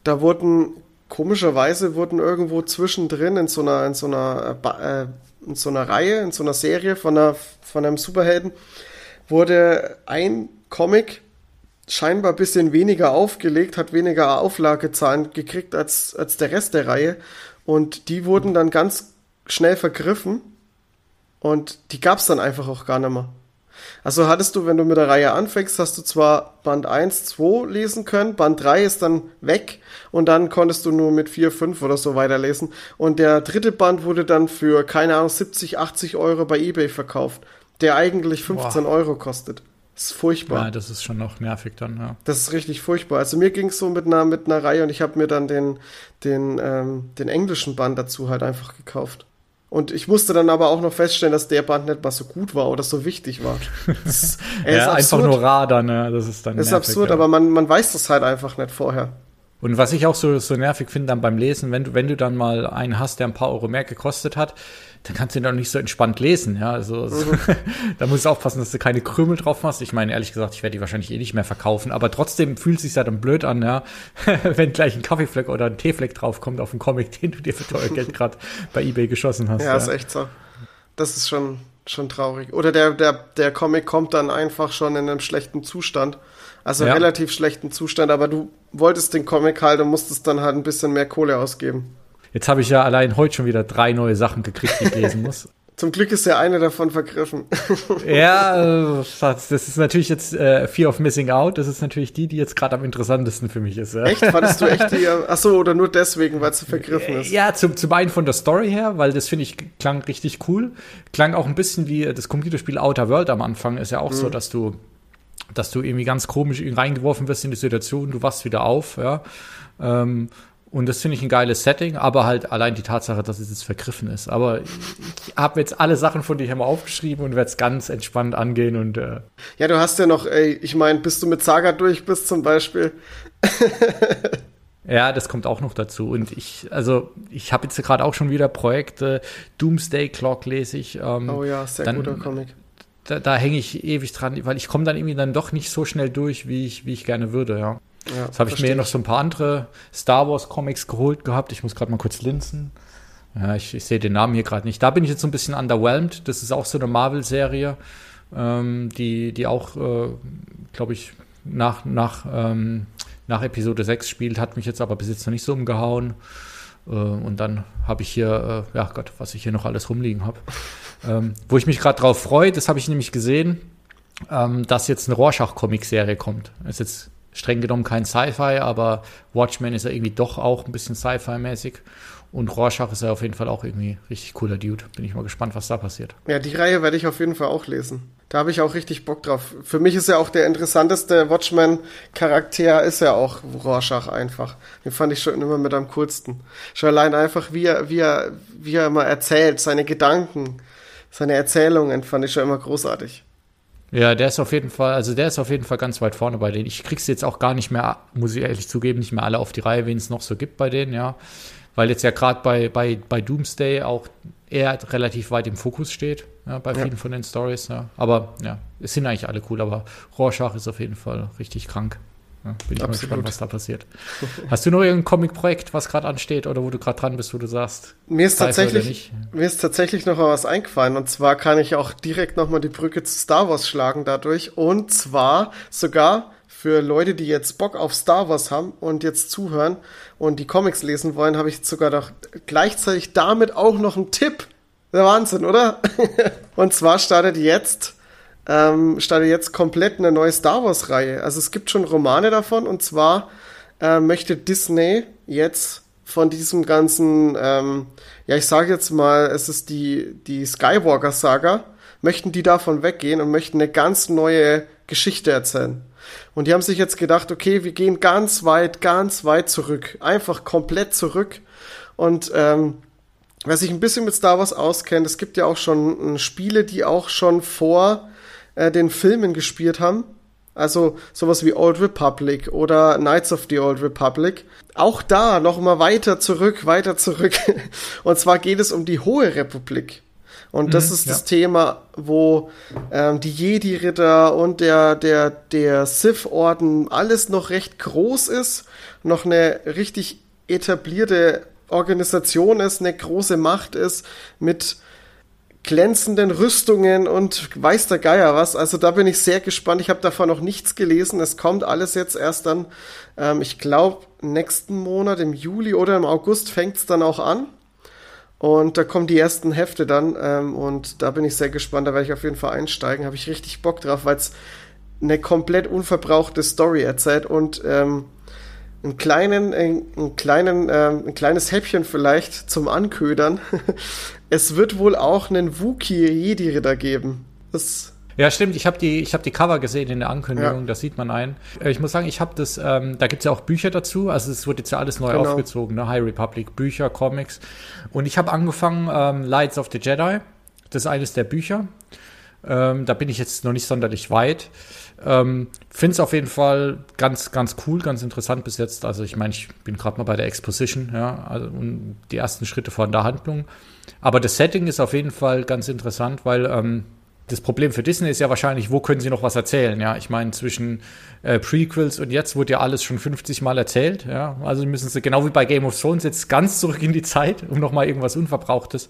[SPEAKER 2] da wurden, komischerweise wurden irgendwo zwischendrin in so einer, in so einer, äh, in so einer Reihe, in so einer Serie von, einer, von einem Superhelden, wurde ein Comic scheinbar ein bisschen weniger aufgelegt, hat weniger Auflagezahlen gekriegt als, als der Rest der Reihe. Und die wurden dann ganz schnell vergriffen und die gab es dann einfach auch gar nicht mehr. Also hattest du, wenn du mit der Reihe anfängst, hast du zwar Band 1, 2 lesen können, Band 3 ist dann weg und dann konntest du nur mit 4, 5 oder so weiterlesen. Und der dritte Band wurde dann für, keine Ahnung, 70, 80 Euro bei Ebay verkauft, der eigentlich 15 Boah. Euro kostet. Das ist furchtbar.
[SPEAKER 1] Ja, das ist schon noch nervig dann, ja.
[SPEAKER 2] Das ist richtig furchtbar. Also mir ging es so mit einer, mit einer Reihe und ich habe mir dann den, den, ähm, den englischen Band dazu halt einfach gekauft. Und ich musste dann aber auch noch feststellen, dass der Band nicht mal so gut war oder so wichtig war.
[SPEAKER 1] Das, [LAUGHS] ja, einfach nur Radar, ne? Das ist dann.
[SPEAKER 2] Das ist absurd, ja. aber man, man weiß das halt einfach nicht vorher.
[SPEAKER 1] Und was ich auch so, so nervig finde dann beim Lesen, wenn du, wenn du dann mal einen hast, der ein paar Euro mehr gekostet hat, dann kannst du ihn doch nicht so entspannt lesen, ja. Also, mhm. [LAUGHS] da musst du aufpassen, dass du keine Krümel drauf machst. Ich meine, ehrlich gesagt, ich werde die wahrscheinlich eh nicht mehr verkaufen, aber trotzdem fühlt es sich ja dann blöd an, ja, [LAUGHS] wenn gleich ein Kaffeefleck oder ein Teefleck draufkommt auf einen Comic, den du dir für teuer Geld gerade bei Ebay geschossen hast.
[SPEAKER 2] Ja, ja, ist echt so. Das ist schon, schon traurig. Oder der, der, der Comic kommt dann einfach schon in einem schlechten Zustand. Also ja. relativ schlechten Zustand, aber du wolltest den Comic halt und musstest dann halt ein bisschen mehr Kohle ausgeben.
[SPEAKER 1] Jetzt habe ich ja allein heute schon wieder drei neue Sachen gekriegt, die ich lesen muss. [LAUGHS]
[SPEAKER 2] Zum Glück ist ja eine davon vergriffen. [LAUGHS]
[SPEAKER 1] ja, Schatz, das ist natürlich jetzt äh, Fear of Missing Out. Das ist natürlich die, die jetzt gerade am interessantesten für mich ist. Ja.
[SPEAKER 2] Echt? Fandest du echt die? Achso, oder nur deswegen, weil sie vergriffen ist?
[SPEAKER 1] Ja, zum, zum einen von der Story her, weil das finde ich klang richtig cool. Klang auch ein bisschen wie das Computerspiel Outer World am Anfang. Ist ja auch mhm. so, dass du dass du irgendwie ganz komisch reingeworfen wirst in die Situation, du wachst wieder auf, ja. Ähm, und das finde ich ein geiles Setting, aber halt allein die Tatsache, dass es jetzt vergriffen ist. Aber ich habe jetzt alle Sachen von dir hier mal aufgeschrieben und werde es ganz entspannt angehen und äh
[SPEAKER 2] Ja, du hast ja noch, ey, ich meine, bis du mit Saga durch bist zum Beispiel.
[SPEAKER 1] ja, das kommt auch noch dazu. Und ich, also, ich habe jetzt gerade auch schon wieder Projekte, Doomsday Clock lese ich.
[SPEAKER 2] Ähm, oh ja, sehr dann, guter Comic
[SPEAKER 1] da, da hänge ich ewig dran, weil ich komme dann irgendwie dann doch nicht so schnell durch, wie ich, wie ich gerne würde, ja. ja Jetzt habe ich mir noch so ein paar andere Star Wars Comics geholt gehabt. Ich muss gerade mal kurz linsen. Ja, ich, ich sehe den Namen hier gerade nicht. Da bin ich jetzt so ein bisschen underwhelmed. Das ist auch so eine Marvel-Serie, ähm, die, die auch, äh, glaube ich, nach, nach, ähm, nach Episode 6 spielt, hat mich jetzt aber bis jetzt noch nicht so umgehauen. Äh, und dann habe ich hier, äh, ja Gott, was ich hier noch alles rumliegen habe. Ähm, wo ich mich gerade drauf freue, das habe ich nämlich gesehen, ähm, dass jetzt eine Rorschach-Comic-Serie kommt. Ist jetzt streng genommen kein Sci-Fi, aber Watchmen ist ja irgendwie doch auch ein bisschen Sci-Fi-mäßig. Und Rorschach ist ja auf jeden Fall auch irgendwie richtig cooler Dude. Bin ich mal gespannt, was da passiert.
[SPEAKER 2] Ja, die Reihe werde ich auf jeden Fall auch lesen. Da habe ich auch richtig Bock drauf. Für mich ist ja auch der interessanteste Watchmen-Charakter ist ja auch Rorschach einfach. Den fand ich schon immer mit am coolsten. Schon allein einfach, wie er, wie er, wie er immer erzählt, seine Gedanken seine Erzählungen fand ich schon immer großartig.
[SPEAKER 1] Ja, der ist auf jeden Fall, also der ist auf jeden Fall ganz weit vorne bei denen. Ich krieg's jetzt auch gar nicht mehr, muss ich ehrlich zugeben, nicht mehr alle auf die Reihe, wen es noch so gibt bei denen, ja. Weil jetzt ja gerade bei, bei, bei Doomsday auch er relativ weit im Fokus steht, ja, bei vielen ja. von den Stories, ja. Aber ja, es sind eigentlich alle cool, aber Rorschach ist auf jeden Fall richtig krank. Ja, bin ich Absolut. mal gespannt, was da passiert. Hast du noch irgendein Comic-Projekt, was gerade ansteht oder wo du gerade dran bist, wo du sagst?
[SPEAKER 2] Mir ist tatsächlich, mir ist tatsächlich noch mal was eingefallen und zwar kann ich auch direkt noch mal die Brücke zu Star Wars schlagen dadurch und zwar sogar für Leute, die jetzt Bock auf Star Wars haben und jetzt zuhören und die Comics lesen wollen, habe ich sogar doch gleichzeitig damit auch noch einen Tipp. Der Wahnsinn, oder? [LAUGHS] und zwar startet jetzt ähm, startet jetzt komplett eine neue Star Wars-Reihe. Also es gibt schon Romane davon und zwar äh, möchte Disney jetzt von diesem ganzen, ähm, ja ich sage jetzt mal, es ist die, die Skywalker-Saga, möchten die davon weggehen und möchten eine ganz neue Geschichte erzählen. Und die haben sich jetzt gedacht, okay, wir gehen ganz weit, ganz weit zurück, einfach komplett zurück. Und ähm, wer sich ein bisschen mit Star Wars auskennt, es gibt ja auch schon äh, Spiele, die auch schon vor äh, den Filmen gespielt haben. Also sowas wie Old Republic oder Knights of the Old Republic. Auch da noch mal weiter zurück, weiter zurück. [LAUGHS] Und zwar geht es um die Hohe Republik. Und das mhm, ist das Thema, wo ähm, die Jedi-Ritter und der, der, der Sith-Orden alles noch recht groß ist, noch eine richtig etablierte Organisation ist, eine große Macht ist, mit glänzenden Rüstungen und weiß der Geier was. Also da bin ich sehr gespannt. Ich habe davon noch nichts gelesen. Es kommt alles jetzt erst dann, ähm, ich glaube, nächsten Monat, im Juli oder im August fängt es dann auch an. Und da kommen die ersten Hefte dann. Ähm, und da bin ich sehr gespannt. Da werde ich auf jeden Fall einsteigen. Habe ich richtig Bock drauf, weil es eine komplett unverbrauchte Story erzählt und ähm, einen kleinen, einen kleinen, ähm, ein kleines Häppchen vielleicht zum Anködern. [LAUGHS] es wird wohl auch einen Wookie Jedi Ritter geben. Das
[SPEAKER 1] ja, stimmt. Ich habe die, ich hab die Cover gesehen in der Ankündigung, ja. das sieht man ein. Äh, ich muss sagen, ich habe das, ähm, da gibt's ja auch Bücher dazu. Also es wird jetzt ja alles neu genau. aufgezogen, ne? High Republic, Bücher, Comics. Und ich habe angefangen, ähm, Lights of the Jedi. Das ist eines der Bücher. Ähm, da bin ich jetzt noch nicht sonderlich weit. Ähm, Finde es auf jeden Fall ganz, ganz cool, ganz interessant bis jetzt. Also ich meine, ich bin gerade mal bei der Exposition, ja, also, und die ersten Schritte von der Handlung. Aber das Setting ist auf jeden Fall ganz interessant, weil ähm, das Problem für Disney ist ja wahrscheinlich, wo können sie noch was erzählen? Ja, ich meine, zwischen äh, Prequels und jetzt wurde ja alles schon 50 Mal erzählt. Ja, also müssen sie genau wie bei Game of Thrones jetzt ganz zurück in die Zeit, um noch mal irgendwas Unverbrauchtes.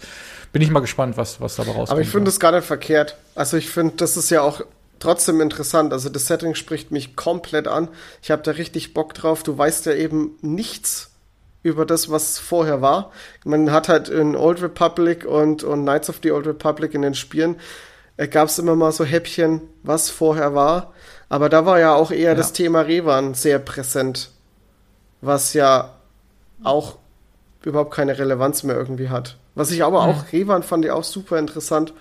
[SPEAKER 1] Bin ich mal gespannt, was, was dabei rauskommt.
[SPEAKER 2] Aber ich finde das gar nicht verkehrt. Also ich finde, das ist ja auch trotzdem interessant. Also das Setting spricht mich komplett an. Ich habe da richtig Bock drauf. Du weißt ja eben nichts über das, was vorher war. Man hat halt in Old Republic und, und Knights of the Old Republic in den Spielen äh, gab es immer mal so Häppchen, was vorher war. Aber da war ja auch eher ja. das Thema Revan sehr präsent, was ja auch überhaupt keine Relevanz mehr irgendwie hat. Was ich aber mhm. auch, Revan fand ich auch super interessant.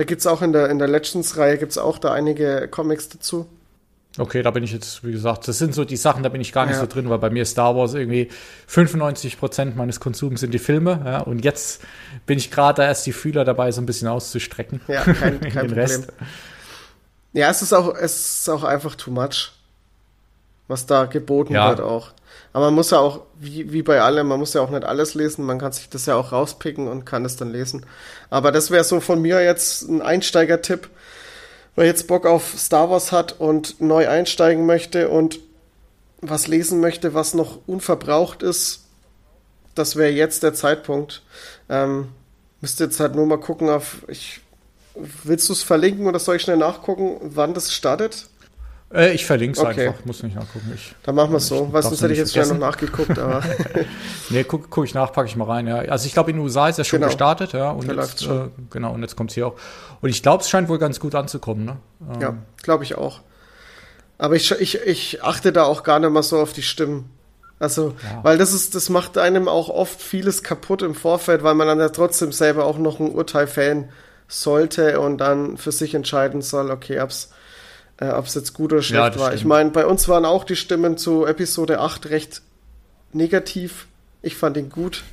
[SPEAKER 2] Da gibt es auch in der, in der Legends-Reihe gibt es auch da einige Comics dazu.
[SPEAKER 1] Okay, da bin ich jetzt, wie gesagt, das sind so die Sachen, da bin ich gar nicht ja. so drin, weil bei mir Star Wars irgendwie 95 Prozent meines Konsums sind die Filme. Ja, und jetzt bin ich gerade erst die Fühler dabei, so ein bisschen auszustrecken.
[SPEAKER 2] Ja, [LAUGHS] kein, kein Problem. Rest. Ja, es ist auch, es ist auch einfach too much, was da geboten ja. wird auch. Aber man muss ja auch, wie, wie bei allem, man muss ja auch nicht alles lesen, man kann sich das ja auch rauspicken und kann es dann lesen. Aber das wäre so von mir jetzt ein Einsteiger-Tipp wer jetzt Bock auf Star Wars hat und neu einsteigen möchte und was lesen möchte, was noch unverbraucht ist, das wäre jetzt der Zeitpunkt. Ähm, müsst jetzt halt nur mal gucken auf, ich, willst du es verlinken oder soll ich schnell nachgucken, wann das startet?
[SPEAKER 1] Äh, ich verlinke es okay. einfach, muss nicht nachgucken. Ich,
[SPEAKER 2] Dann machen wir es so, weil sonst hätte ich jetzt schnell noch nachgeguckt. Aber [LAUGHS] [LAUGHS]
[SPEAKER 1] nee, gucke guck ich nach, packe ich mal rein. Ja. Also ich glaube, in den USA ist er schon genau. gestartet, ja. Und jetzt, äh, genau, und jetzt kommt es hier auch. Und ich glaube, es scheint wohl ganz gut anzukommen, ne?
[SPEAKER 2] Ähm. Ja, glaube ich auch. Aber ich, ich, ich achte da auch gar nicht mal so auf die Stimmen. Also, ja. weil das ist, das macht einem auch oft vieles kaputt im Vorfeld, weil man dann ja trotzdem selber auch noch ein Urteil fällen sollte und dann für sich entscheiden soll, okay, ob's äh, ob es jetzt gut oder schlecht ja, war. Stimmt. Ich meine, bei uns waren auch die Stimmen zu Episode 8 recht negativ. Ich fand ihn gut.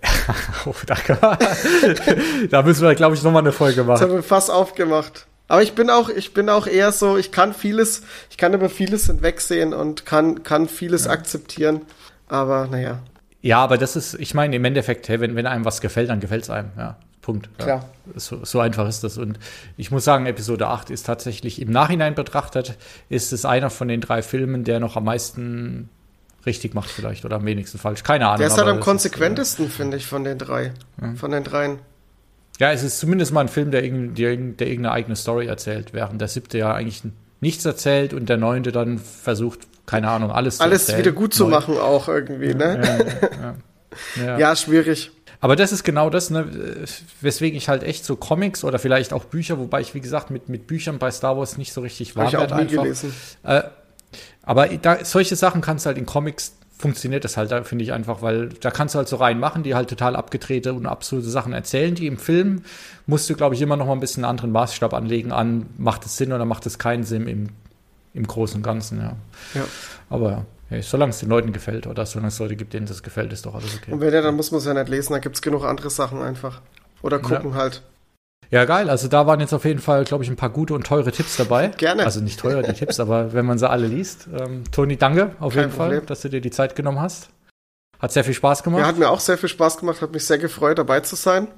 [SPEAKER 2] [LAUGHS]
[SPEAKER 1] oh, danke. [LAUGHS] da müssen wir, glaube ich, nochmal eine Folge machen.
[SPEAKER 2] Das haben wir fast aufgemacht. Aber ich bin auch, ich bin auch eher so, ich kann vieles, ich kann über vieles hinwegsehen und kann, kann vieles ja. akzeptieren. Aber naja.
[SPEAKER 1] Ja, aber das ist, ich meine, im Endeffekt, hey, wenn, wenn einem was gefällt, dann gefällt es einem, ja. Punkt.
[SPEAKER 2] Ja. Klar.
[SPEAKER 1] So, so, einfach ist das. Und ich muss sagen, Episode 8 ist tatsächlich im Nachhinein betrachtet, ist es einer von den drei Filmen, der noch am meisten richtig macht, vielleicht, oder am wenigsten falsch. Keine Ahnung.
[SPEAKER 2] Der ist halt am konsequentesten, äh, finde ich, von den drei. Ja. Von den dreien.
[SPEAKER 1] Ja, es ist zumindest mal ein Film, der, der, der irgendeine eigene Story erzählt, während der siebte ja eigentlich nichts erzählt und der neunte dann versucht, keine Ahnung, alles
[SPEAKER 2] Alles wieder gut Neu. zu machen auch irgendwie, ne? Ja, ja, ja, [LAUGHS] schwierig.
[SPEAKER 1] Aber das ist genau das, ne, weswegen ich halt echt so Comics oder vielleicht auch Bücher, wobei ich, wie gesagt, mit, mit Büchern bei Star Wars nicht so richtig
[SPEAKER 2] war. Ich auch nie einfach. gelesen.
[SPEAKER 1] Äh, aber da, solche Sachen kannst du halt in Comics funktioniert das halt, da finde ich einfach, weil da kannst du halt so reinmachen, die halt total abgedrehte und absurde Sachen erzählen, die im Film musst du, glaube ich, immer noch mal ein bisschen einen anderen Maßstab anlegen an, macht es Sinn oder macht es keinen Sinn im, im Großen und Ganzen, ja.
[SPEAKER 2] ja.
[SPEAKER 1] Aber hey, solange es den Leuten gefällt oder solange es Leute gibt, denen das gefällt, ist doch alles okay.
[SPEAKER 2] Und wenn ja, dann muss man es ja nicht lesen, da gibt es genug andere Sachen einfach. Oder gucken ja. halt.
[SPEAKER 1] Ja, geil. Also da waren jetzt auf jeden Fall, glaube ich, ein paar gute und teure Tipps dabei. [LAUGHS]
[SPEAKER 2] Gerne.
[SPEAKER 1] Also nicht teure, die Tipps, aber wenn man sie alle liest. Ähm, Toni, danke auf Kein jeden Problem. Fall, dass du dir die Zeit genommen hast. Hat sehr viel Spaß gemacht.
[SPEAKER 2] Ja, hat mir auch sehr viel Spaß gemacht, hat mich sehr gefreut, dabei zu sein.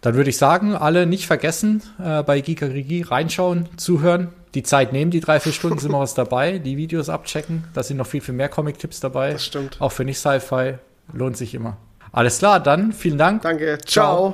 [SPEAKER 1] Dann würde ich sagen, alle nicht vergessen, äh, bei Gigarigi reinschauen, zuhören, die Zeit nehmen, die drei, vier Stunden sind immer was dabei, die Videos abchecken. Da sind noch viel, viel mehr Comic-Tipps dabei.
[SPEAKER 2] Das stimmt.
[SPEAKER 1] Auch für nicht Sci-Fi. Lohnt sich immer. Alles klar, dann vielen Dank.
[SPEAKER 2] Danke. Ciao. Ciao.